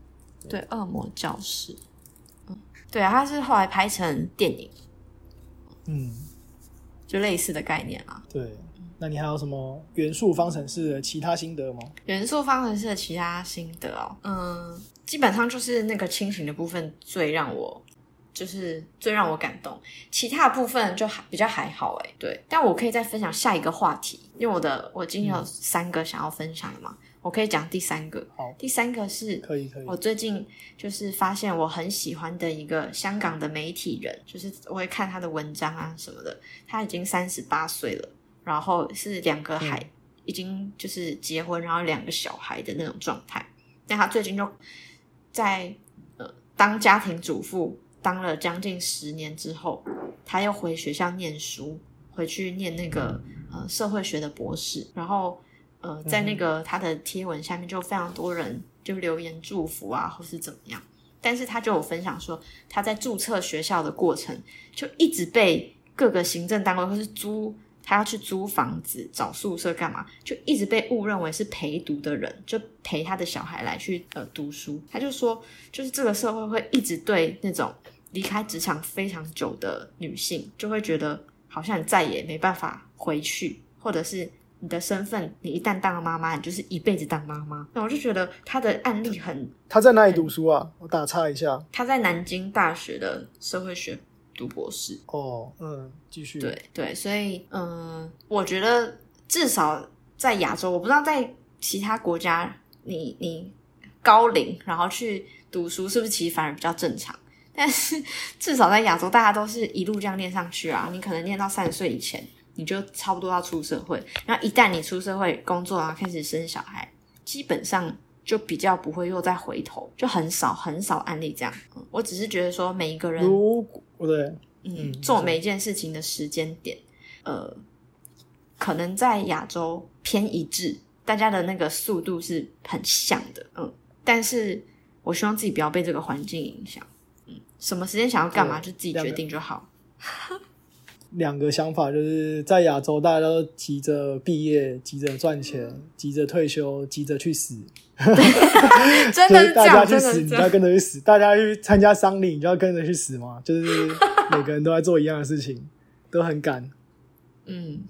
对，《恶魔教室》，嗯，对啊，它是后来拍成电影，嗯，就类似的概念啊。对。那你还有什么元素方程式的其他心得吗？元素方程式的其他心得哦，嗯，基本上就是那个清醒的部分最让我，就是最让我感动，其他的部分就还比较还好哎，对，但我可以再分享下一个话题，因为我的我今天有三个想要分享的嘛，我可以讲第三个，好，第三个是可以可以我。最近就是发现我很喜欢的一个香港的媒体人，就是我会看他的文章啊什么的。他已经三十八岁了，然后是两个孩，嗯已经就是结婚，然后两个小孩的那种状态。但他最近就在呃当家庭主妇当了将近十年之后，他又回学校念书，回去念那个呃社会学的博士，然后呃在那个他的贴文下面就非常多人就留言祝福啊，或是怎么样。但是他就有分享说，他在注册学校的过程就一直被各个行政单位或是租他要去租房子、找宿舍干嘛，就一直被误认为是陪读的人，就陪他的小孩来去呃读书。他就说，就是这个社会会一直对那种离开职场非常久的女性，就会觉得好像你再也没办法回去，或者是你的身份，你一旦当了妈妈，你就是一辈子当妈妈。那我就觉得他的案例很，他在哪里读书啊？我打岔一下。他在南京大学的社会学读博士。哦，嗯，继续。对对，所以嗯，我觉得至少在亚洲，我不知道在其他国家，你你高龄然后去读书，是不是其实反而比较正常？但是至少在亚洲，大家都是一路这样念上去啊。你可能念到三十岁以前，你就差不多要出社会。然后一旦你出社会工作，然后开始生小孩，基本上就比较不会又再回头，就很少很少案例这样。嗯，我只是觉得说每一个人，如果对，嗯，嗯做每一件事情的时间点，呃，可能在亚洲偏一致，大家的那个速度是很像的，嗯，但是我希望自己不要被这个环境影响，嗯，什么时间想要干嘛就自己决定就好。两个想法，就是在亚洲，大家都急着毕业，急着赚钱，急着退休，急着去死。真就是大家的是这样，去死，你就要。跟着去死；大家去参加丧礼，你就要跟着去死嘛。就是 每个人都在做一样的事情，都很赶。嗯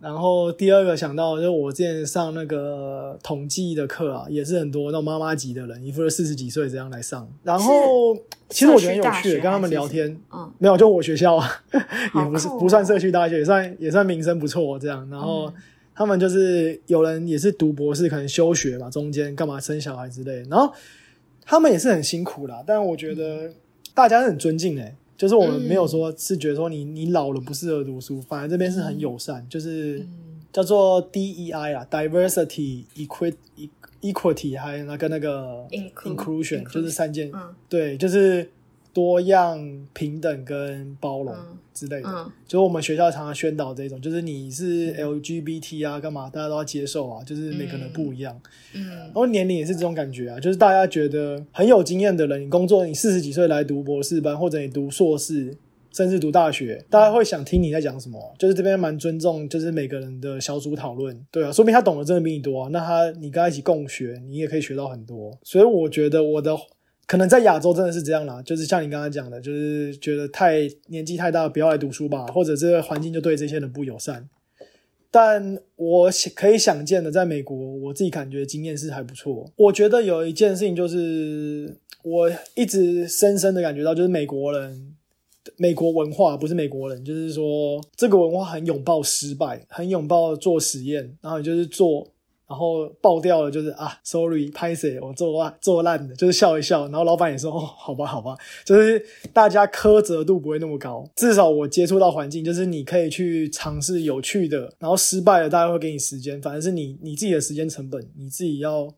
然后第二个想到，就是我之前上那个统计的课啊，也是很多那种妈妈级的人，一副就四十几岁这样来上。然后其实我觉得很有趣，跟他们聊天，嗯，没有，就我学校啊，也不是哦不算社区大学，也算也算名声不错这样。然后嗯他们就是有人也是读博士，可能休学嘛，中间干嘛生小孩之类的。然后他们也是很辛苦啦，但我觉得大家是很尊敬诶、就是我们没有说是觉得说你你老了不适合读书，反而这边是很友善，就是嗯。叫做 DEI 啊，diversity、equity、equity 还有那个那个 Inclu- inclusion，inclusion 就是三件，嗯。对，就是多样、平等跟包容嗯之类的。嗯就是我们学校常常宣导这种，就是你是 LGBT 啊，干嘛大家都要接受啊，就是每个人不一样。嗯然后年龄也是这种感觉啊，就是大家觉得很有经验的人，你工作你四十几岁来读博士班，或者你读硕士，甚至读大学，大家会想听你在讲什么。就是这边蛮尊重，就是每个人的小组讨论，对啊，说明他懂得真的比你多啊。那他你跟他一起共学，你也可以学到很多。所以我觉得我的可能在亚洲真的是这样啦，就是像你刚刚讲的，就是觉得太年纪太大，不要来读书吧，或者这个环境就对这些人不友善。但我可以想见的，在美国，我自己感觉经验是还不错。我觉得有一件事情就是，我一直深深的感觉到，就是美国人，美国文化不是美国人，就是说这个文化很拥抱失败，很拥抱做实验，然后就是做，然后爆掉了，就是啊，sorry，拍谁，我做烂做烂的，就是笑一笑，然后老板也说，哦，好吧，好吧，就是大家苛责度不会那么高。至少我接触到环境，就是你可以去尝试有趣的，然后失败了，大家会给你时间，反正是你你自己的时间成本，你自己要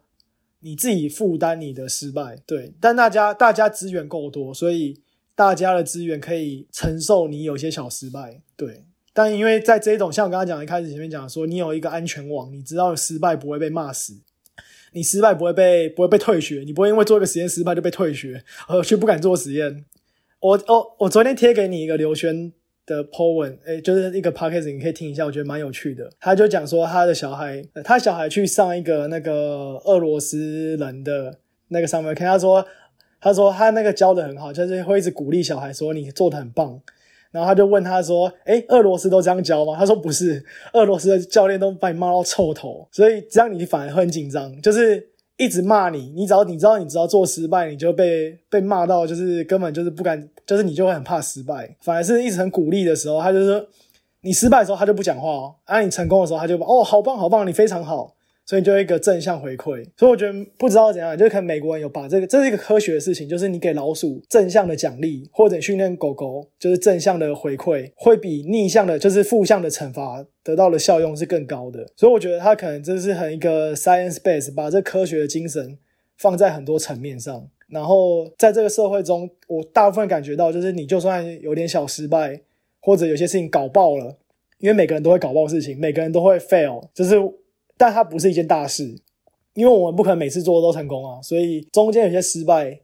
你自己负担你的失败。对，但大家大家资源够多，所以大家的资源可以承受你有些小失败。对。但因为在这种像我刚刚讲，一开始前面讲说，你有一个安全网，你知道失败不会被骂死，你失败不会被不会被退学，你不会因为做一个实验失败就被退学，而去不敢做实验。我哦，我昨天贴给你一个刘轩的 po 文，诶，就是一个 podcast，你可以听一下，我觉得蛮有趣的。他就讲说他的小孩，他小孩去上一个那个俄罗斯人的那个上面，看他说，他说他那个教的很好，就是会一直鼓励小孩说你做的很棒。然后他就问他说：“诶，俄罗斯都这样教吗？”他说：“不是，俄罗斯的教练都把你骂到臭头，所以这样你反而会很紧张，就是一直骂你。你只要你知道你只要做失败，你就被被骂到，就是根本就是不敢，就是你就会很怕失败。反而是一直很鼓励的时候，他就说你失败的时候他就不讲话哦，啊你成功的时候他就哦好棒好棒，你非常好。”所以就一个正向回馈，所以我觉得不知道怎样，就是可能美国人有把这个，这是一个科学的事情，就是你给老鼠正向的奖励，或者训练狗狗就是正向的回馈，会比逆向的，就是负向的惩罚得到的效用是更高的。所以我觉得他可能这是很一个 science base，把这科学的精神放在很多层面上。然后在这个社会中，我大部分感觉到，就是你就算有点小失败，或者有些事情搞爆了，因为每个人都会搞爆事情，每个人都会 fail，就是。但它不是一件大事，因为我们不可能每次做的都成功啊，所以中间有些失败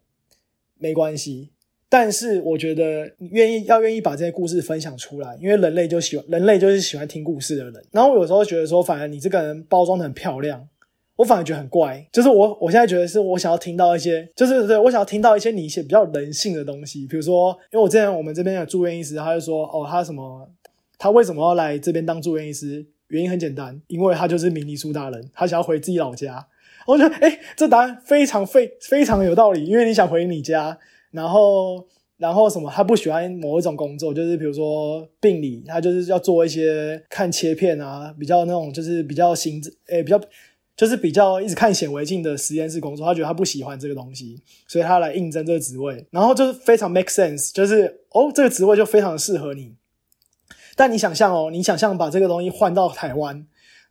没关系。但是我觉得愿意要愿意把这些故事分享出来，因为人类就喜欢人类就是喜欢听故事的人。然后我有时候觉得说，反而你这个人包装的很漂亮，我反而觉得很怪。就是我我现在觉得是我想要听到一些，就是对我想要听到一些你一些比较人性的东西，比如说，因为我之前我们这边有住院医师，他就说哦，他什么，他为什么要来这边当住院医师？原因很简单，因为他就是明尼苏达人，他想要回自己老家。我觉得，哎，这答案非常非非常有道理，因为你想回你家，然后然后什么，他不喜欢某一种工作，就是比如说病理，他就是要做一些看切片啊，比较那种就是比较行，诶，比较就是比较一直看显微镜的实验室工作，他觉得他不喜欢这个东西，所以他来应征这个职位，然后就是非常 make sense，就是哦，这个职位就非常适合你。但你想象哦，你想象把这个东西换到台湾，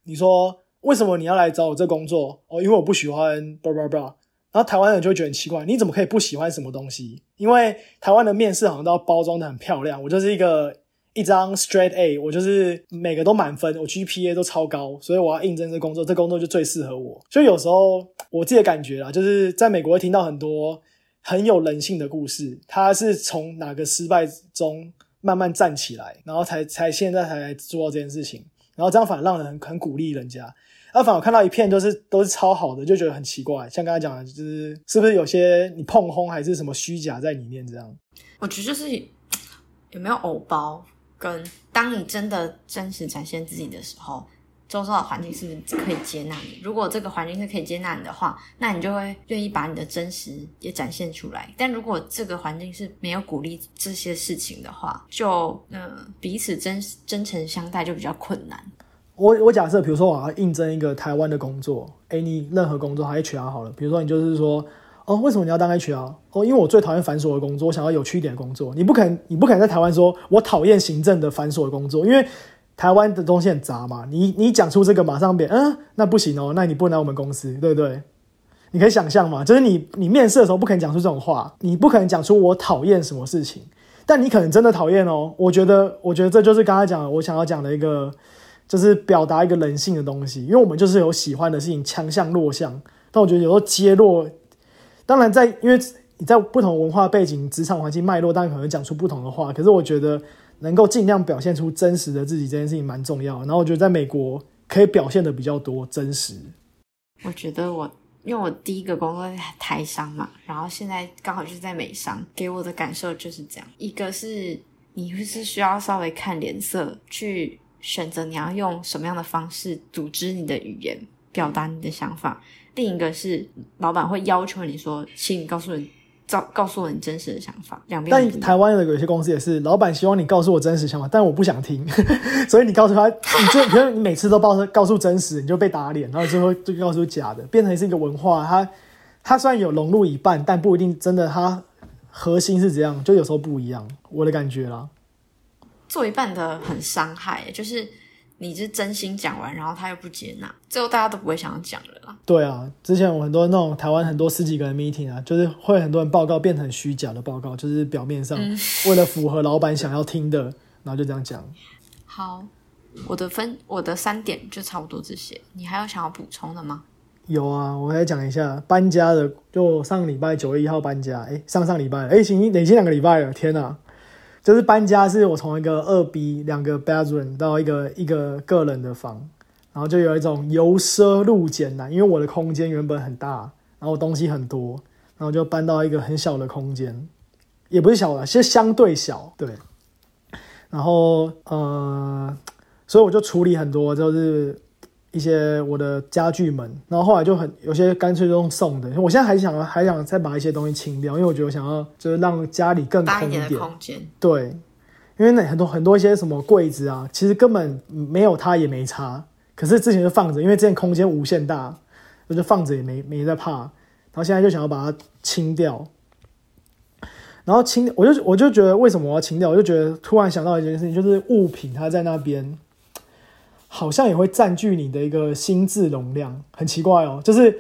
你说为什么你要来找我这工作？哦，因为我不喜欢，blah blah blah。然后台湾人就会觉得很奇怪，你怎么可以不喜欢什么东西？因为台湾的面试好像都要包装的很漂亮。我就是一个一张 straight A，我就是每个都满分，我 GPA 都超高，所以我要应征这工作，这工作就最适合我。所以有时候我自己的感觉啦，就是在美国会听到很多很有人性的故事，他是从哪个失败中慢慢站起来，然后才才现在才做到这件事情，然后这样反而让人很鼓励人家。那反而看到一片都是都是超好的，就觉得很奇怪。像刚才讲的，就是是不是有些你碰轰还是什么虚假在里面？这样，我觉得就是有没有偶包，跟当你真的真实展现自己的时候，周遭的环境是不是可以接纳你？如果这个环境是可以接纳你的话，那你就会愿意把你的真实也展现出来。但如果这个环境是没有鼓励这些事情的话，就嗯彼此真真诚相待就比较困难。我我假设，比如说我要应征一个台湾的工作，哎，你任何工作还 HR 好了。比如说你就是说，哦，为什么你要当 HR？哦，因为我最讨厌繁琐的工作，我想要有趣一点的工作。你不可能，你不可能在台湾说我讨厌行政的繁琐的工作，因为台湾的东西很杂嘛。你你讲出这个，马上变，嗯，那不行哦，那你不能来我们公司，对不对？你可以想象嘛，就是你你面试的时候不可能讲出这种话，你不可能讲出我讨厌什么事情，但你可能真的讨厌哦。我觉得，我觉得这就是刚才讲我想要讲的一个。就是表达一个人性的东西，因为我们就是有喜欢的事情，强项弱项。但我觉得有时候揭露，当然在因为你在不同文化背景、职场环境脉络，当然可能讲出不同的话。可是我觉得能够尽量表现出真实的自己，这件事情蛮重要。然后我觉得在美国可以表现的比较多真实。我觉得我因为我第一个工作在台商嘛，然后现在刚好就是在美商，给我的感受就是这样：一个是你是需要稍微看脸色去。选择你要用什么样的方式组织你的语言，表达你的想法。另一个是老板会要求你说，请你告诉你，告告诉我你真实的想法。两边。但台湾的有些公司也是，老板希望你告诉我真实想法，但我不想听，所以你告诉他，你就比如你每次都报告诉真实，你就被打脸，然后最后就告诉假的，变成是一个文化。它它虽然有融入一半，但不一定真的它核心是这样，就有时候不一样。我的感觉啦。做一半的很伤害，就是你是真心讲完，然后他又不接纳，最后大家都不会想要讲了啦。对啊，之前我很多那种台湾很多十几个人 meeting 啊，就是会很多人报告变成虚假的报告，就是表面上为了符合老板想要听的，然后就这样讲。好，我的分我的三点就差不多这些，你还有想要补充的吗？有啊，我来讲一下搬家的，就上礼拜九月一号搬家，哎，上上礼拜，哎，已经，累积两个礼拜了，天哪！就是搬家，是我从一个二 B 两个 bedroom 到一个一个个人的房，然后就有一种由奢入俭难，因为我的空间原本很大，然后东西很多，然后就搬到一个很小的空间，也不是小了，其实相对小，对。然后呃，所以我就处理很多，就是。一些我的家具门，然后后来就很有些干脆用送的。我现在还想还想再把一些东西清掉，因为我觉得我想要就是让家里更空一点空间。对，因为那很多很多一些什么柜子啊，其实根本没有它也没差，可是之前就放着，因为之前空间无限大，我就放着也没没在怕。然后现在就想要把它清掉，然后清我就我就觉得为什么我要清掉？我就觉得突然想到一件事情，就是物品它在那边。好像也会占据你的一个心智容量，很奇怪哦。就是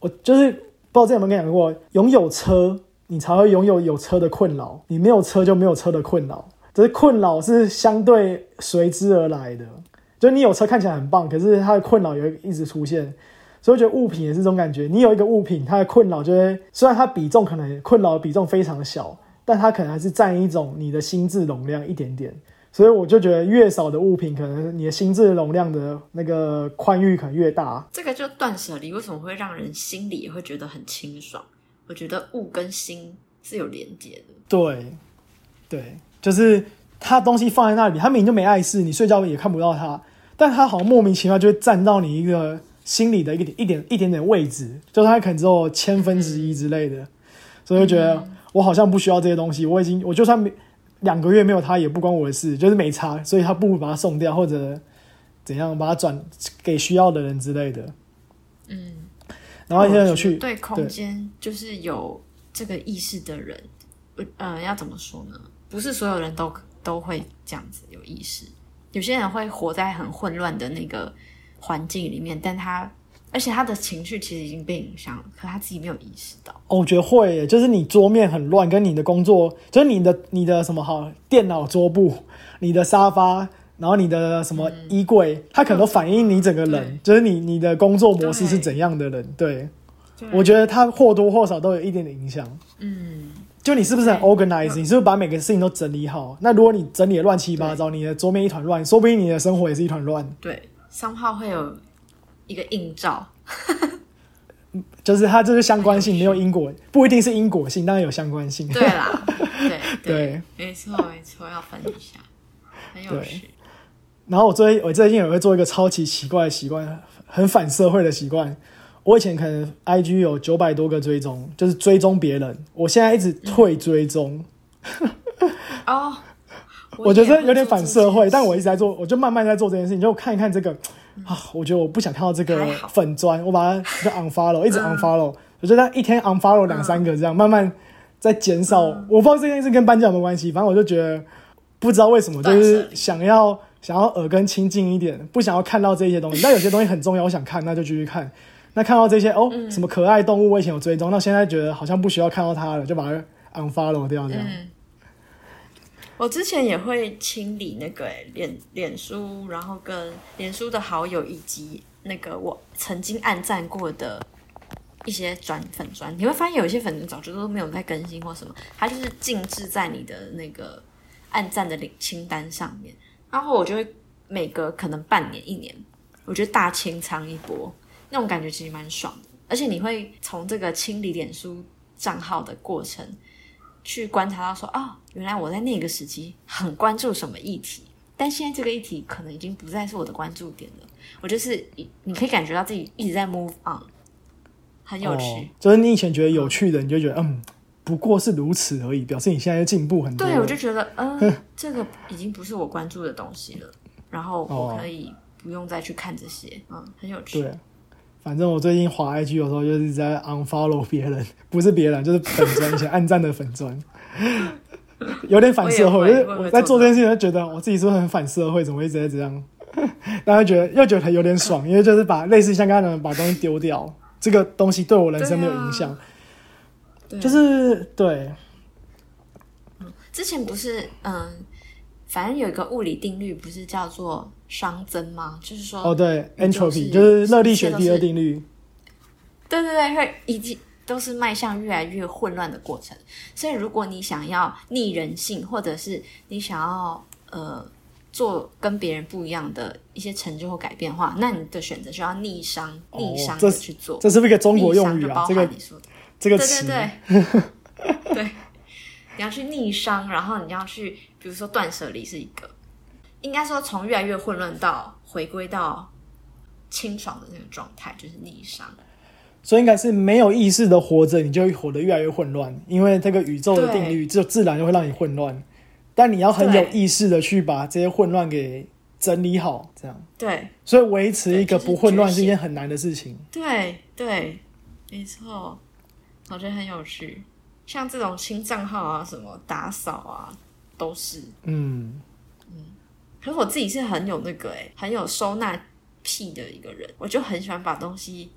我就是不知道之前有没有跟你讲过，拥有车你才会拥有有车的困扰，你没有车就没有车的困扰。只是困扰是相对随之而来的，就你有车看起来很棒，可是它的困扰也会一直出现。所以我觉得物品也是这种感觉，你有一个物品，它的困扰就会虽然它比重可能困扰比重非常小，但它可能还是占一种你的心智容量一点点。所以我就觉得，越少的物品，可能你的心智容量的那个宽裕可能越大。这个就断舍离，为什么会让人心里也会觉得很清爽？我觉得物跟心是有连接的。对，对，就是他东西放在那里，他明明就没碍事，你睡觉也看不到他，但他好像莫名其妙就会占到你一个心里的一点一点一点点位置，就他可能只有千分之一之类的，所以就觉得我好像不需要这些东西，我已经我就算没。两个月没有他也不关我的事，就是没差，所以他不如把它送掉或者怎样，把它转给需要的人之类的。嗯，然后现在有去对空间就是有这个意识的人，呃，要怎么说呢？不是所有人都都会这样子有意识，有些人会活在很混乱的那个环境里面，但他而且他的情绪其实已经被影响了，可他自己没有意识到。哦，我觉得会耶，就是你桌面很乱，跟你的工作，就是你的你的什么好电脑桌布、你的沙发，然后你的什么衣柜，它可能都反映你整个人，就是你你的工作模式是怎样的人。对，我觉得他或多或少都有一点点影响。嗯，就你是不是很 organize？你是不是把每个事情都整理好？那如果你整理的乱七八糟，你的桌面一团乱，说不定你的生活也是一团乱。对，三号会有一个映照。就是它这是相关性，没有因果，不一定是因果性，当然有相关性。对啦，对 对，没错没错，要分一下，很有趣。然后我最我最近也会做一个超级奇怪的习惯，很反社会的习惯。我以前可能 I G 有九百多个追踪，就是追踪别人，我现在一直退追踪。哦，我觉得有点反社会，但我一直在做，我就慢慢在做这件事情，就看一看这个。啊，我觉得我不想看到这个粉砖，我把它就 unfollow，一直 unfollow。我觉得一天 unfollow 两三个这样，慢慢在减少。我不知道这件事跟颁奖有关系，反正我就觉得不知道为什么，就是想要想要耳根清净一点，不想要看到这些东西。但有些东西很重要，我想看，那就继续看。那看到这些哦，什么可爱动物，我以前有追踪，那现在觉得好像不需要看到它了，就把它 unfollow 掉这样。我之前也会清理那个脸脸书，然后跟脸书的好友以及那个我曾经暗赞过的一些转粉砖，你会发现有一些粉砖早就都没有在更新或什么，它就是静置在你的那个暗赞的领清单上面。然后我就会每隔可能半年一年，我觉得大清仓一波，那种感觉其实蛮爽的。而且你会从这个清理脸书账号的过程。去观察到说哦，原来我在那个时期很关注什么议题，但现在这个议题可能已经不再是我的关注点了。我就是你可以感觉到自己一直在 move on，很有趣。就是你以前觉得有趣的，你就觉得嗯，不过是如此而已，表示你现在进步很多。对，我就觉得嗯，这个已经不是我关注的东西了，然后我可以不用再去看这些，嗯，很有趣。对。反正我最近滑 IG 有时候就是在 unfollow 别人，不是别人就是粉砖，一些暗赞的粉砖，有点反社会。就是我在做这件事情，就觉得我自己是不是很反社会？怎么一直在这样？然后觉得又觉得有点爽，因为就是把类似像刚刚把东西丢掉，这个东西对我人生没有影响。就是对。之前不是嗯，反正有一个物理定律，不是叫做。熵增吗？就是说，哦，对，entropy 就是热力学第二定律。对对对，会以及都是迈向越来越混乱的过程。所以，如果你想要逆人性，或者是你想要呃做跟别人不一样的一些成就或改变的话，那你的选择就要逆商，逆商的去做。这是不是一个中国用语啊？这个你说的这个词，对对对，对，你要去逆商，然后你要去，比如说断舍离是一个。应该说，从越来越混乱到回归到清爽的那个状态，就是逆商。所以应该是没有意识的活着，你就会活得越来越混乱，因为这个宇宙的定律就自然就会让你混乱。但你要很有意识的去把这些混乱给整理好，这样。对。所以维持一个不混乱是一件很难的事情。对对，没错，我觉得很有趣。像这种新账号啊，什么打扫啊，都是。嗯。可是我自己是很有那个哎，很有收纳癖的一个人，我就很喜欢把东西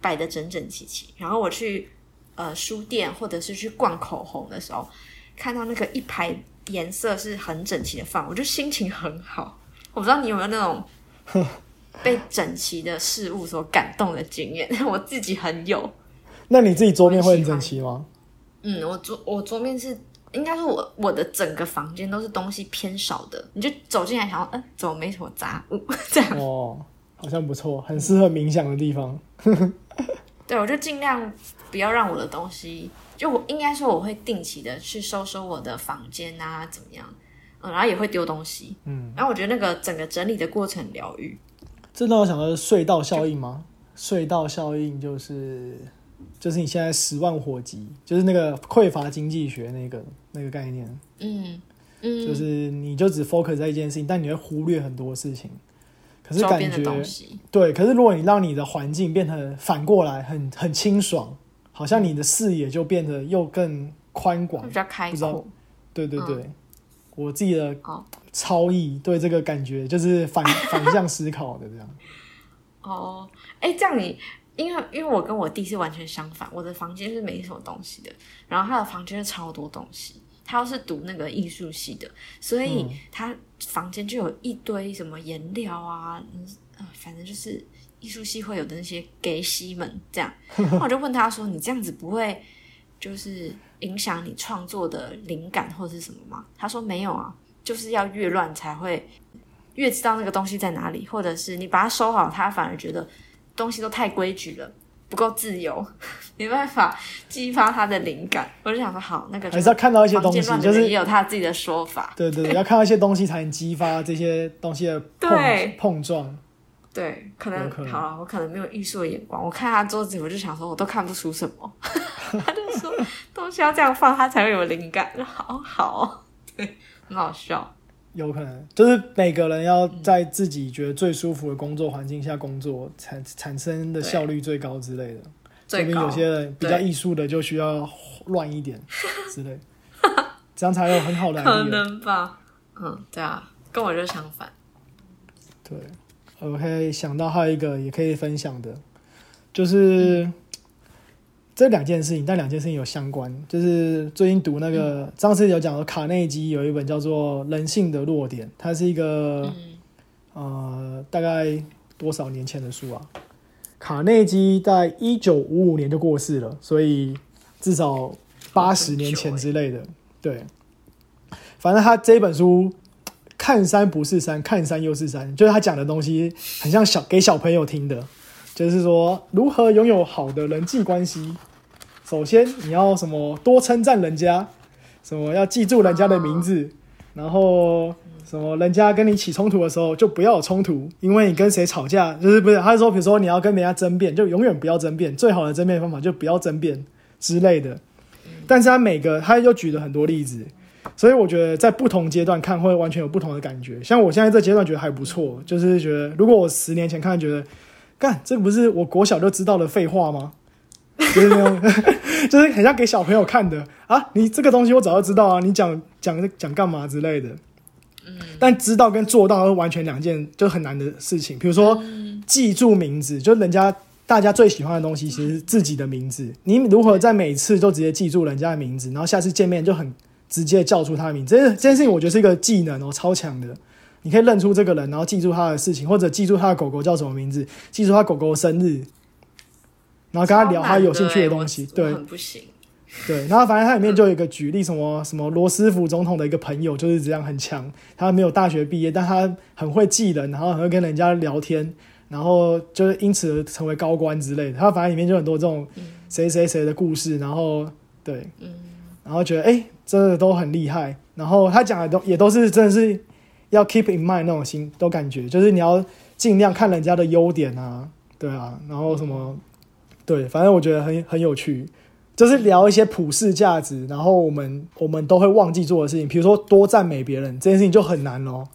摆的整整齐齐。然后我去呃书店或者是去逛口红的时候，看到那个一排颜色是很整齐的放，我就心情很好。我不知道你有没有那种 被整齐的事物所感动的经验，我自己很有。那你自己桌面会很整齐吗？嗯，我桌我桌面是。应该是我我的整个房间都是东西偏少的，你就走进来想要，嗯，怎么没什么杂物 这样？哦，好像不错，很适合冥想的地方。对，我就尽量不要让我的东西，就我应该说我会定期的去收收我的房间啊，怎么样？嗯，然后也会丢东西，嗯，然后我觉得那个整个整理的过程疗愈。这让我想到隧道效应吗？隧道效应就是。就是你现在十万火急，就是那个匮乏经济学那个那个概念，嗯嗯，就是你就只 focus 在一件事情，但你会忽略很多事情。可是感觉对，可是如果你让你的环境变成反过来，很很清爽，好像你的视野就变得又更宽广，比较开阔。对对对，我自己的超意对这个感觉就是反 反向思考的这样。哦，哎，这样你，因为因为我跟我弟是完全相反，我的房间是没什么东西的，然后他的房间是超多东西。他又是读那个艺术系的，所以他房间就有一堆什么颜料啊，嗯，反正就是艺术系会有的那些给西们这样。我就问他说：“你这样子不会就是影响你创作的灵感或者是什么吗？”他说：“没有啊，就是要越乱才会越知道那个东西在哪里，或者是你把它收好，他反而觉得东西都太规矩了。”不够自由，没办法激发他的灵感。我就想说，好，那个还是要看到一些东西，就是也有他自己的说法。对对，要看到一些东西才能激发这些东西的碰碰撞。对，可能好，我可能没有艺术的眼光。我看他桌子，我就想说，我都看不出什么。他就说，东西要这样放，他才会有灵感。好好，对，很好笑。有可能就是每个人要在自己觉得最舒服的工作环境下工作，产产生的效率最高之类的。这边有些人比较艺术的就需要乱一点之类，这样才有很好的。可能吧，嗯，对啊，跟我就相反。对，OK，想到还有一个也可以分享的，就是。这两件事情，但两件事情有相关。就是最近读那个上次有讲的卡内基有一本叫做《人性的弱点》，它是一个呃大概多少年前的书啊？卡内基在一九五五年就过世了，所以至少八十年前之类的。对，反正他这本书看山不是山，看山又是山，就是他讲的东西很像小给小朋友听的。就是说，如何拥有好的人际关系？首先，你要什么多称赞人家，什么要记住人家的名字，然后什么人家跟你起冲突的时候就不要有冲突，因为你跟谁吵架就是不是？他说，比如说你要跟人家争辩，就永远不要争辩，最好的争辩方法就不要争辩之类的。但是他每个他又举了很多例子，所以我觉得在不同阶段看会完全有不同的感觉。像我现在这阶段觉得还不错，就是觉得如果我十年前看，觉得。干，这不是我国小就知道的废话吗？就是那种，就是很像给小朋友看的啊！你这个东西我早就知道啊，你讲讲讲干嘛之类的。嗯，但知道跟做到是完全两件就很难的事情。比如说记住名字，就人家大家最喜欢的东西，其实自己的名字。你如何在每次都直接记住人家的名字，然后下次见面就很直接叫出他的名字？这这件事情我觉得是一个技能哦，超强的。你可以认出这个人，然后记住他的事情，或者记住他的狗狗叫什么名字，记住他狗狗的生日，然后跟他聊他有兴趣的东西。对，不行。对，然后反正他里面就有一个举例，什么什么罗斯福总统的一个朋友就是这样很强，他没有大学毕业，但他很会记人，然后很会跟人家聊天，然后就是因此成为高官之类的。他反正里面就很多这种谁谁谁的故事，然后对，然后觉得哎，真的都很厉害。然后他讲的都也都是真的是。要 keep in mind 那种心都感觉，就是你要尽量看人家的优点啊，对啊，然后什么，对，反正我觉得很很有趣，就是聊一些普世价值，然后我们我们都会忘记做的事情，比如说多赞美别人这件事情就很难咯，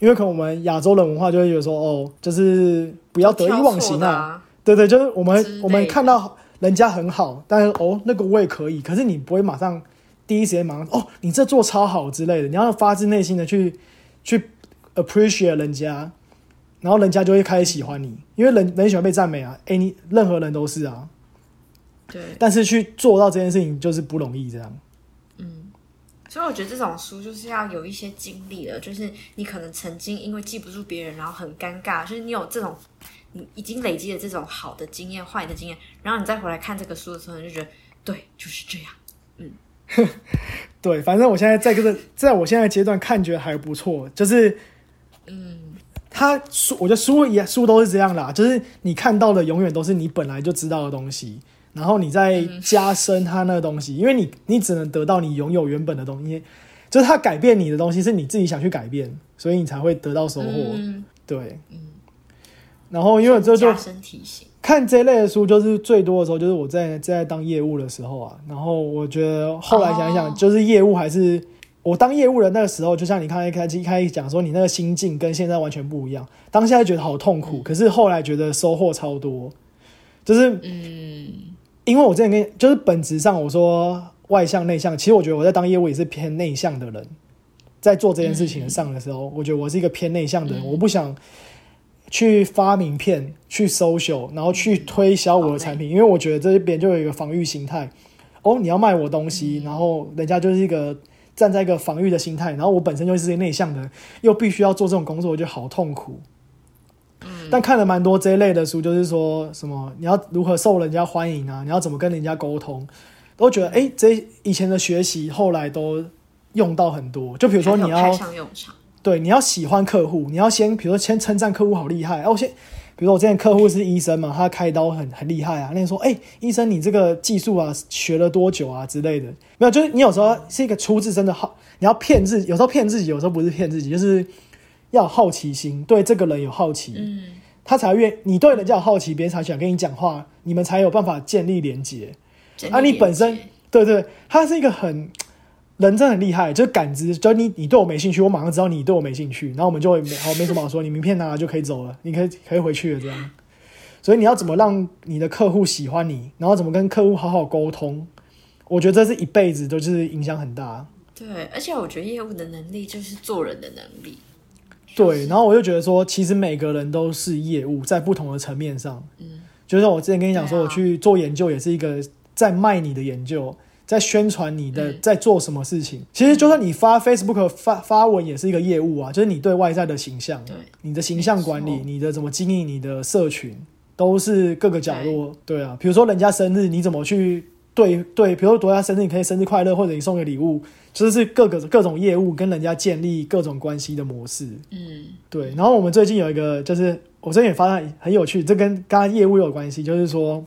因为可能我们亚洲人文化就会觉得说，哦，就是不要得意忘形啊，对对，就是我们我们看到人家很好，但是哦那个我也可以，可是你不会马上第一时间马上哦你这做超好之类的，你要发自内心的去。去 appreciate 人家，然后人家就会开始喜欢你，因为人人喜欢被赞美啊。哎，你任何人都是啊。对。但是去做到这件事情就是不容易，这样。嗯。所以我觉得这种书就是要有一些经历了，就是你可能曾经因为记不住别人，然后很尴尬，就是你有这种你已经累积了这种好的经验、坏的经验，然后你再回来看这个书的时候，你就觉得对，就是这样。嗯。对，反正我现在在这个，在我现在阶段看觉得还不错，就是，嗯，他书，我觉得书也书都是这样啦，就是你看到的永远都是你本来就知道的东西，然后你再加深他那个东西，因为你你只能得到你拥有原本的东西，就是他改变你的东西是你自己想去改变，所以你才会得到收获。对，嗯，然后因为这就加深提醒。看这类的书，就是最多的时候，就是我在在当业务的时候啊。然后我觉得后来想一想，就是业务还是我当业务的那个时候，就像你刚才开一开始讲说，你那个心境跟现在完全不一样。当下觉得好痛苦，可是后来觉得收获超多。就是嗯，因为我之前跟就是本质上我说外向内向，其实我觉得我在当业务也是偏内向的人，在做这件事情上的时候，我觉得我是一个偏内向的人，我不想。去发名片、去 social，然后去推销我的产品，因为我觉得这边就有一个防御心态。哦，你要卖我东西，然后人家就是一个站在一个防御的心态，然后我本身就是一个内向的，又必须要做这种工作，我觉得好痛苦。但看了蛮多这一类的书，就是说什么你要如何受人家欢迎啊，你要怎么跟人家沟通，都觉得哎，这以前的学习后来都用到很多。就比如说你要派上用场。对，你要喜欢客户，你要先，比如说先称赞客户好厉害。哦，先，比如说我之前客户是医生嘛，他开刀很很厉害啊。那你说，哎，医生你这个技术啊，学了多久啊之类的？没有，就是你有时候是一个出自真的好，你要骗自己，有时候骗自己，有时候不是骗自己，就是要好奇心，对这个人有好奇，嗯，他才愿你对人家有好奇，别人才想跟你讲话，你们才有办法建立连接。啊，你本身对对，他是一个很。人真的很厉害，就是感知，就你你对我没兴趣，我马上知道你对我没兴趣，然后我们就会没好没什么好说，你名片拿了就可以走了，你可以可以回去了这样。所以你要怎么让你的客户喜欢你，然后怎么跟客户好好沟通，我觉得这是一辈子都是影响很大。对，而且我觉得业务的能力就是做人的能力。对，然后我就觉得说，其实每个人都是业务，在不同的层面上，嗯，就像我之前跟你讲说，我去做研究也是一个在卖你的研究。在宣传你的在做什么事情，其实就算你发 Facebook 发发文也是一个业务啊，就是你对外在的形象，对你的形象管理，你的怎么经营你的社群，都是各个角落。对啊，比如说人家生日，你怎么去对对？比如说人家生日，你可以生日快乐，或者你送个礼物，就是各个各种业务跟人家建立各种关系的模式。嗯，对。然后我们最近有一个，就是我最近也发现很有趣，这跟刚刚业务有关系，就是说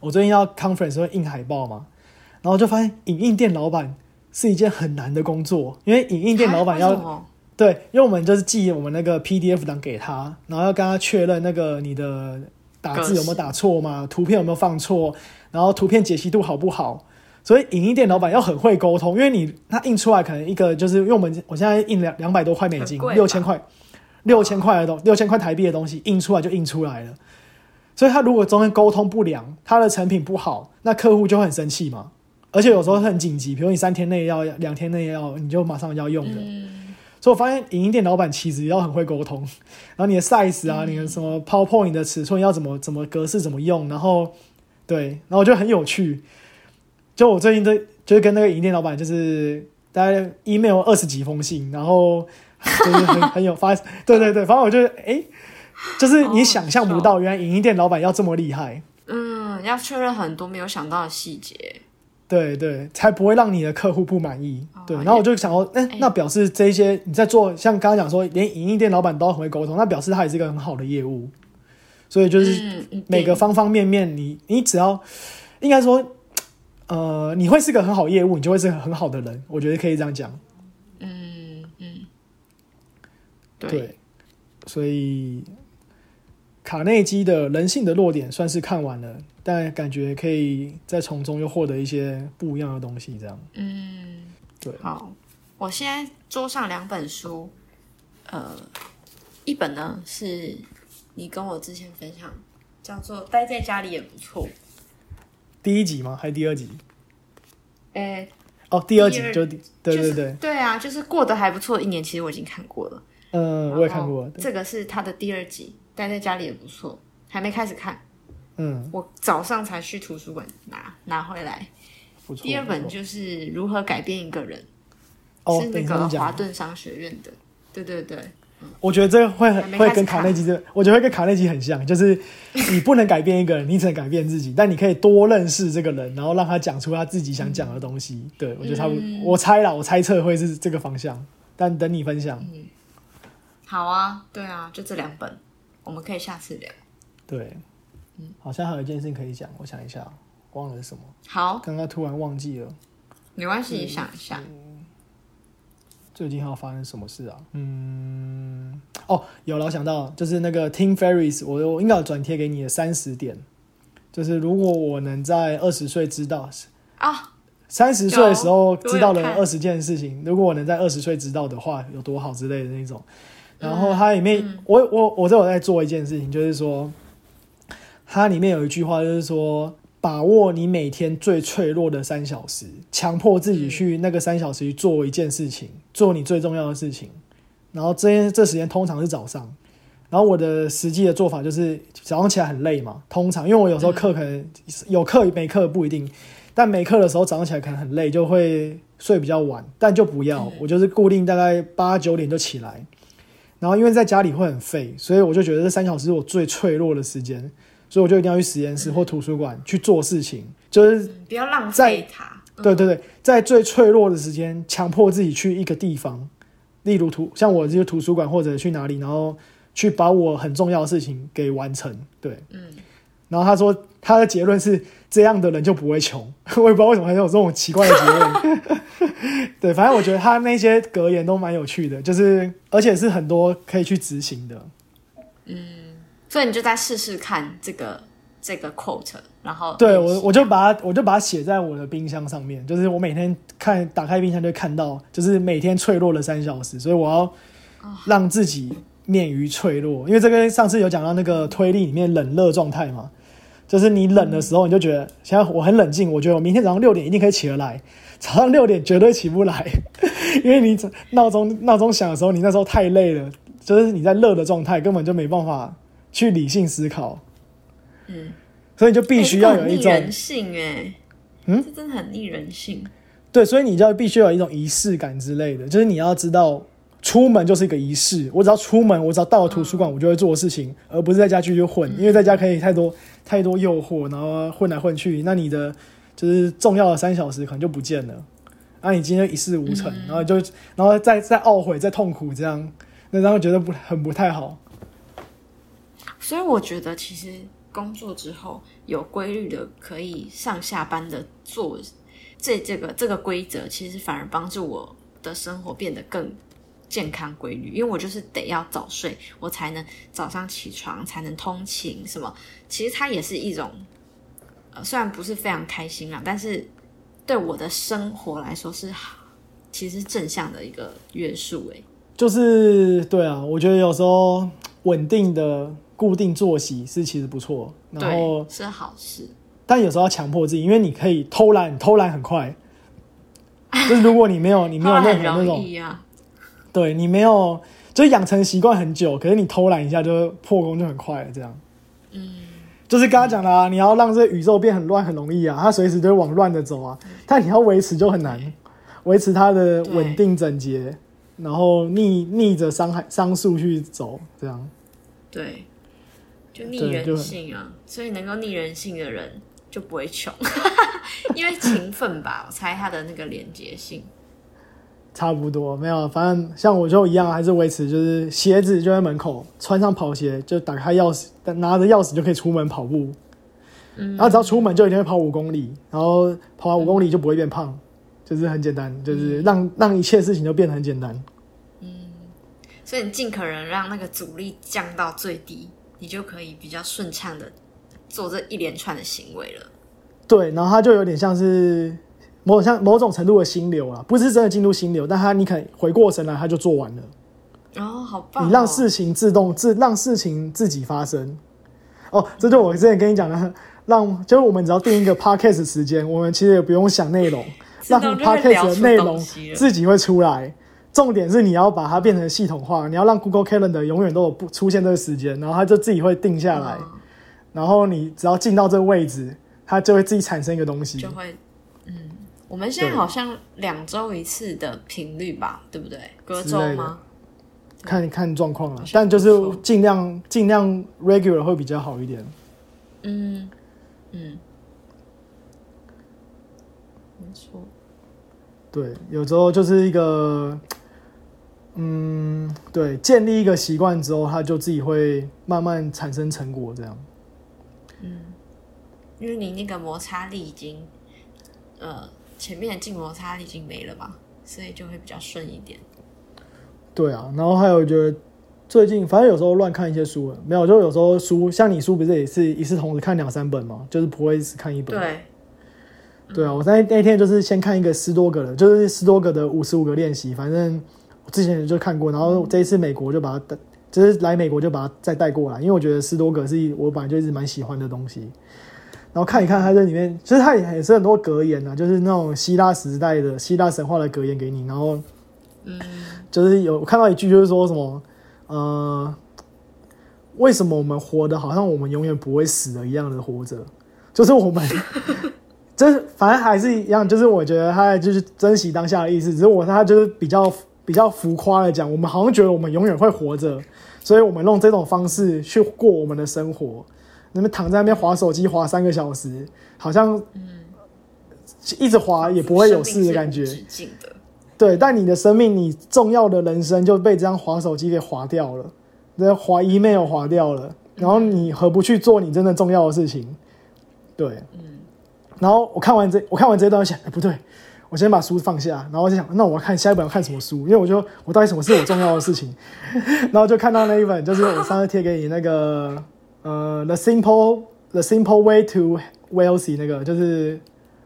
我最近要 conference 会印海报嘛。然后就发现影印店老板是一件很难的工作，因为影印店老板要对，因为我们就是寄我们那个 PDF 档给他，然后要跟他确认那个你的打字有没有打错嘛，图片有没有放错，然后图片解析度好不好，所以影印店老板要很会沟通，因为你他印出来可能一个就是因为我们我现在印两两百多块美金，六千块六千块的东六千块台币的东西印出来就印出来了，所以他如果中间沟通不良，他的成品不好，那客户就会很生气嘛。而且有时候很紧急，比如你三天内要，两天内要，你就马上要用的。所以我发现影音店老板其实要很会沟通，然后你的 size 啊，你的什么 PowerPoint 的尺寸要怎么怎么格式怎么用，然后对，然后我觉得很有趣。就我最近都就是跟那个影音店老板，就是大概 email 二十几封信，然后 就是很很有发，对对对，反正我觉得哎，就是你想象不到，原来影音店老板要这么厉害。嗯，要确认很多没有想到的细节。对对，才不会让你的客户不满意。对，然后我就想说，哎，那表示这些你在做，像刚刚讲说，连影音店老板都很会沟通，那表示他也是一个很好的业务。所以就是每个方方面面，你你只要应该说，呃，你会是个很好业务，你就会是很好的人。我觉得可以这样讲。嗯嗯，对，所以卡内基的人性的弱点算是看完了。但感觉可以再从中又获得一些不一样的东西，这样。嗯，对。好，我现在桌上两本书，呃，一本呢是你跟我之前分享，叫做《待在家里也不错》。第一集吗？还是第二集？诶，哦，第二集就对对对对啊，就是过得还不错一年，其实我已经看过了。嗯，我也看过。这个是他的第二集，《待在家里也不错》，还没开始看。嗯，我早上才去图书馆拿拿回来。第二本就是如何改变一个人，是那个华顿商学院的。对对对，我觉得这个会会跟卡内基这，我觉得会跟卡内基很像，就是你不能改变一个人，你只能改变自己，但你可以多认识这个人，然后让他讲出他自己想讲的东西。对我觉得他，我猜了，我猜测会是这个方向，但等你分享。好啊，对啊，就这两本，我们可以下次聊。对。好像还有一件事情可以讲，我想一下，忘了什么。好，刚刚突然忘记了，没关系，想一下。最近还要发生什么事啊？嗯，哦，有了，想到就是那个 Tim Ferris，我我应该转贴给你的三十点，就是如果我能在二十岁知道啊，三十岁的时候知道了二十件事情，如果我能在二十岁知道的话，有多好之类的那种。然后它里面，我我我这我在做一件事情，就是说。它里面有一句话，就是说，把握你每天最脆弱的三小时，强迫自己去那个三小时去做一件事情，做你最重要的事情。然后这这时间通常是早上，然后我的实际的做法就是早上起来很累嘛，通常因为我有时候课可能有课没课不一定，但没课的时候早上起来可能很累，就会睡比较晚，但就不要，我就是固定大概八九点就起来。然后因为在家里会很废，所以我就觉得这三小时是我最脆弱的时间，所以我就一定要去实验室或图书馆去做事情，就是不要浪费它。对对对，在最脆弱的时间，强迫自己去一个地方，例如图像我这个图书馆或者去哪里，然后去把我很重要的事情给完成。对，嗯。然后他说他的结论是这样的人就不会穷，我也不知道为什么还有这种奇怪的结论。对，反正我觉得他那些格言都蛮有趣的，就是而且是很多可以去执行的。嗯，所以你就再试试看这个这个 quote，然后对我我就把它我就把它写在我的冰箱上面，就是我每天看打开冰箱就看到，就是每天脆弱了三小时，所以我要让自己免于脆弱，因为这跟上次有讲到那个推力里面冷热状态嘛。就是你冷的时候，你就觉得现在我很冷静，我觉得我明天早上六点一定可以起得来。早上六点绝对起不来，因为你闹钟闹钟响的时候，你那时候太累了，就是你在热的状态，根本就没办法去理性思考。嗯，所以你就必须要有一种人性哎，嗯，这真的很逆人性。对，所以你就必须有一种仪式感之类的，就是你要知道。出门就是一个仪式，我只要出门，我只要到了图书馆，我就会做的事情，而不是在家继续混，因为在家可以太多太多诱惑，然后混来混去，那你的就是重要的三小时可能就不见了，啊，你今天一事无成，然后就然后再再懊悔、再痛苦，这样，那然后觉得不很不太好。所以我觉得，其实工作之后有规律的可以上下班的做这这个这个规则，其实反而帮助我的生活变得更。健康规律，因为我就是得要早睡，我才能早上起床，才能通勤。什么？其实它也是一种，呃，虽然不是非常开心啊，但是对我的生活来说是其实正向的一个约束。诶，就是对啊，我觉得有时候稳定的固定作息是其实不错，然后是好事。但有时候要强迫自己，因为你可以偷懒，偷懒很快。就是如果你没有，你没有 任何那种。对你没有，就养成习惯很久，可是你偷懒一下就破功就很快了，这样。嗯，就是刚刚讲的啊，你要让这宇宙变很乱很容易啊，它随时都会往乱的走啊，但你要维持就很难，维持它的稳定整洁，然后逆逆着伤害伤数去走，这样。对，就逆人性啊，所以能够逆人性的人就不会穷，因为勤奋吧，我猜他的那个连接性。差不多没有，反正像我就一样，还是维持就是鞋子就在门口，穿上跑鞋就打开钥匙，拿着钥匙就可以出门跑步。嗯，然后只要出门就一定会跑五公里，然后跑完五公里就不会变胖，就是很简单，就是让让一切事情都变得很简单。嗯，所以你尽可能让那个阻力降到最低，你就可以比较顺畅的做这一连串的行为了。对，然后它就有点像是。某像某种程度的心流啊，不是真的进入心流，但他你可以回过神来，他就做完了。哦，好棒！你让事情自动自让事情自己发生。哦，这就我之前跟你讲的，让就是我们只要定一个 podcast 时间，我们其实也不用想内容，让 podcast 的内容自己会出来。重点是你要把它变成系统化，你要让 Google Calendar 永远都有不出现这个时间，然后它就自己会定下来。然后你只要进到这个位置，它就会自己产生一个东西，就会嗯。我们现在好像两周一次的频率吧，对不对？隔周吗？看看状况了，但就是尽量尽量 regular 会比较好一点。嗯嗯，没错。对，有时候就是一个，嗯，对，建立一个习惯之后，它就自己会慢慢产生成果，这样。嗯，因为你那个摩擦力已经，呃。前面的静摩擦已经没了吧，所以就会比较顺一点。对啊，然后还有觉得最近反正有时候乱看一些书，没有就有时候书像你书不是也是一次同时看两三本嘛，就是不会只看一本。对，对啊，我在那天就是先看一个十多个的，就是十多个的五十五个练习，反正我之前就看过，然后这一次美国就把它带，就是来美国就把它再带过来，因为我觉得十多个是我本来就一直蛮喜欢的东西。然后看一看，他在里面其实他也也是很多格言啊，就是那种希腊时代的希腊神话的格言给你。然后，嗯，就是有看到一句，就是说什么，呃，为什么我们活的好像我们永远不会死的一样的活着？就是我们，就是反正还是一样，就是我觉得他就是珍惜当下的意思。只是我他就是比较比较浮夸的讲，我们好像觉得我们永远会活着，所以我们用这种方式去过我们的生活。那么躺在那边划手机划三个小时，好像一直划也不会有事的感觉。对，但你的生命，你重要的人生就被这样划手机给划掉了，那划 email 划掉了，然后你何不去做你真的重要的事情？对，嗯。然后我看完这，我看完这段，我想，哎，不对，我先把书放下，然后我就想，那我要看下一本要看什么书？因为我就我到底什么是我重要的事情？然后就看到那一本，就是我上次贴给你那个，呃，《The Simple The Simple Way to Wealthy》那个，就是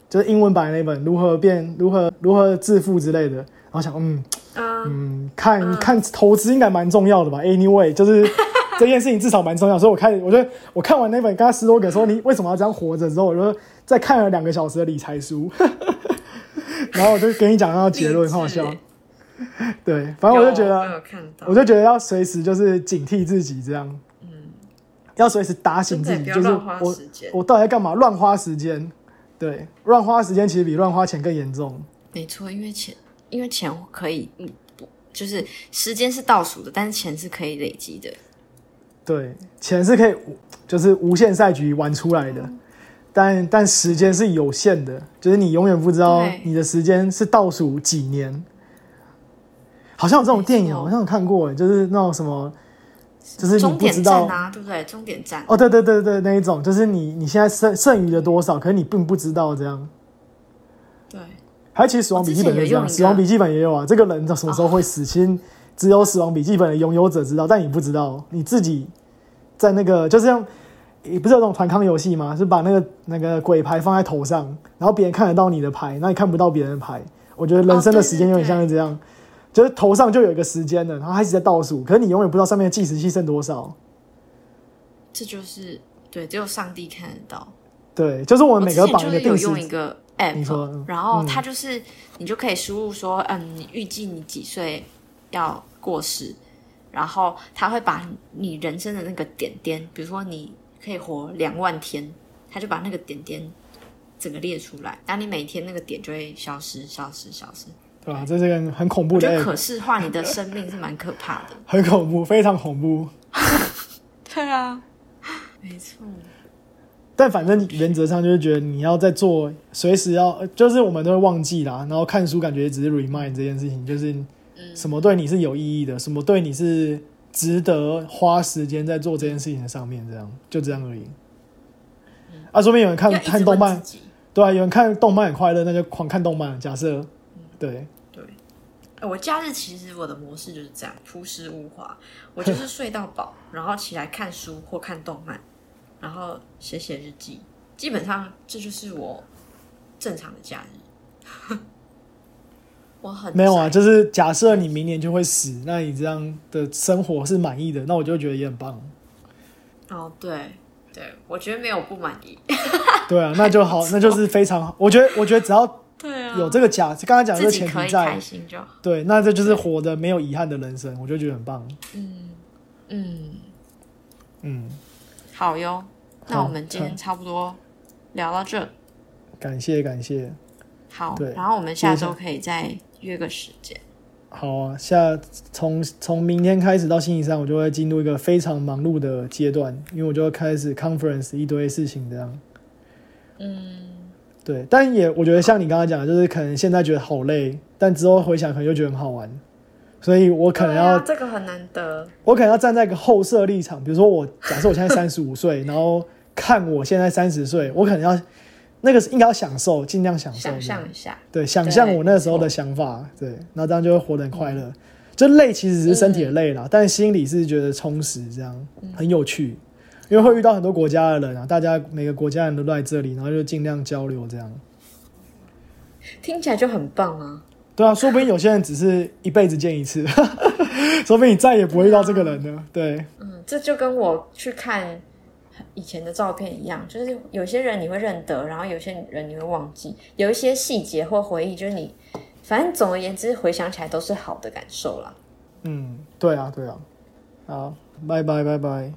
就是英文版那本，如何变如何如何致富之类的。然后想，嗯啊、嗯，看看投资应该蛮重要的吧？Anyway，就是 这件事情至少蛮重要，所以我看，我觉得我看完那本刚才十多个说你为什么要这样活着之后，我就再看了两个小时的理财书，然后我就跟你讲到结论，很好笑。对，反正我就觉得我就觉得要随时就是警惕自己，这样，嗯，要随时打醒自己，就是真的不要乱花我我到底在干嘛？乱花时间，对，乱花时间其实比乱花钱更严重。没错，因为钱，因为钱可以，就是时间是倒数的，但是钱是可以累积的。对，钱是可以无就是无限赛局玩出来的，但但时间是有限的，就是你永远不知道你的时间是倒数几年。好像有这种电影，好像有看过，就是那种什么，就是你终点不知道站啊，对不对？终点站，哦，对对对对，那一种，就是你你现在剩剩余的多少，可是你并不知道这样。对，还有其实《死亡笔记本》也这样，《死亡笔记本》也有啊。这个人什么时候会死，其实只有《死亡笔记本》的拥有者知道，但你不知道，你自己在那个就是像，也不是有种团康游戏吗？是把那个那个鬼牌放在头上，然后别人看得到你的牌，那你看不到别人的牌。我觉得人生的时间有点像是这样，就是头上就有一个时间了，然后它一直在倒数，可是你永远不知道上面的计时器剩多少。这就是对，只有上帝看得到。对，就是我们每个绑定时用一个 app，嗯然后它就是你就可以输入说，嗯，你预计你几岁要过世，然后它会把你人生的那个点点，比如说你可以活两万天，它就把那个点点整个列出来，然后你每天那个点就会消失、消失、消失。对吧？这是个很恐怖的可视化你的生命是蛮可怕的。很恐怖，非常恐怖。对啊，没错。但反正原则上就是觉得你要在做，随时要，呃就是我们都会忘记啦。然后看书感觉只是 remind 这件事情，就是什么对你是有意义的，什么对你是值得花时间在做这件事情的上面，这样就这样而已。啊，说不定有人看看动漫对啊，有人看动漫很快乐，那就狂看动漫。假设，对，我假日其实我的模式就是这样，朴实无华。我就是睡到饱，然后起来看书或看动漫，然后写写日记。基本上这就是我正常的假日。我很没有啊，就是假设你明年就会死，那你这样的生活是满意的，那我就觉得也很棒。哦，对对，我觉得没有不满意。对啊，那就好，那就是非常好。我觉得，我觉得只要对啊，有这个假，刚刚讲的这个前提在开，心就好。对，那这就是活的没有遗憾的人生，我就觉得很棒。嗯，嗯嗯，好哟。那我们今天差不多聊到这。感谢感谢。好对，然后我们下周可以再约个时间。好啊，下从从明天开始到星期三，我就会进入一个非常忙碌的阶段，因为我就会开始 conference 一堆事情这样。嗯，对，但也我觉得像你刚刚讲的，就是可能现在觉得好累，但之后回想可能又觉得很好玩，所以我可能要、这个很难得。我可能要站在一个后设立场，比如说我假设我现在三十五岁，然后看我现在三十岁，我可能要那个是应该要享受，尽量享受，想象一下，对，想象我那时候的想法，对，那这样就会活得很快乐。就累其实只是身体的累啦，但心里是觉得充实，这样很有趣。因为会遇到很多国家的人啊，大家每个国家人都在这里，然后就尽量交流这样。听起来就很棒啊。对啊，说不定有些人只是一辈子见一次，说不定你再也不会遇到这个人了。对，嗯，这就跟我去看以前的照片一样，就是有些人你会认得，然后有些人你会忘记，有一些细节或回忆，就是你，反正总而言之，回想起来都是好的感受啦。嗯，对啊，对啊。好，拜拜，拜拜。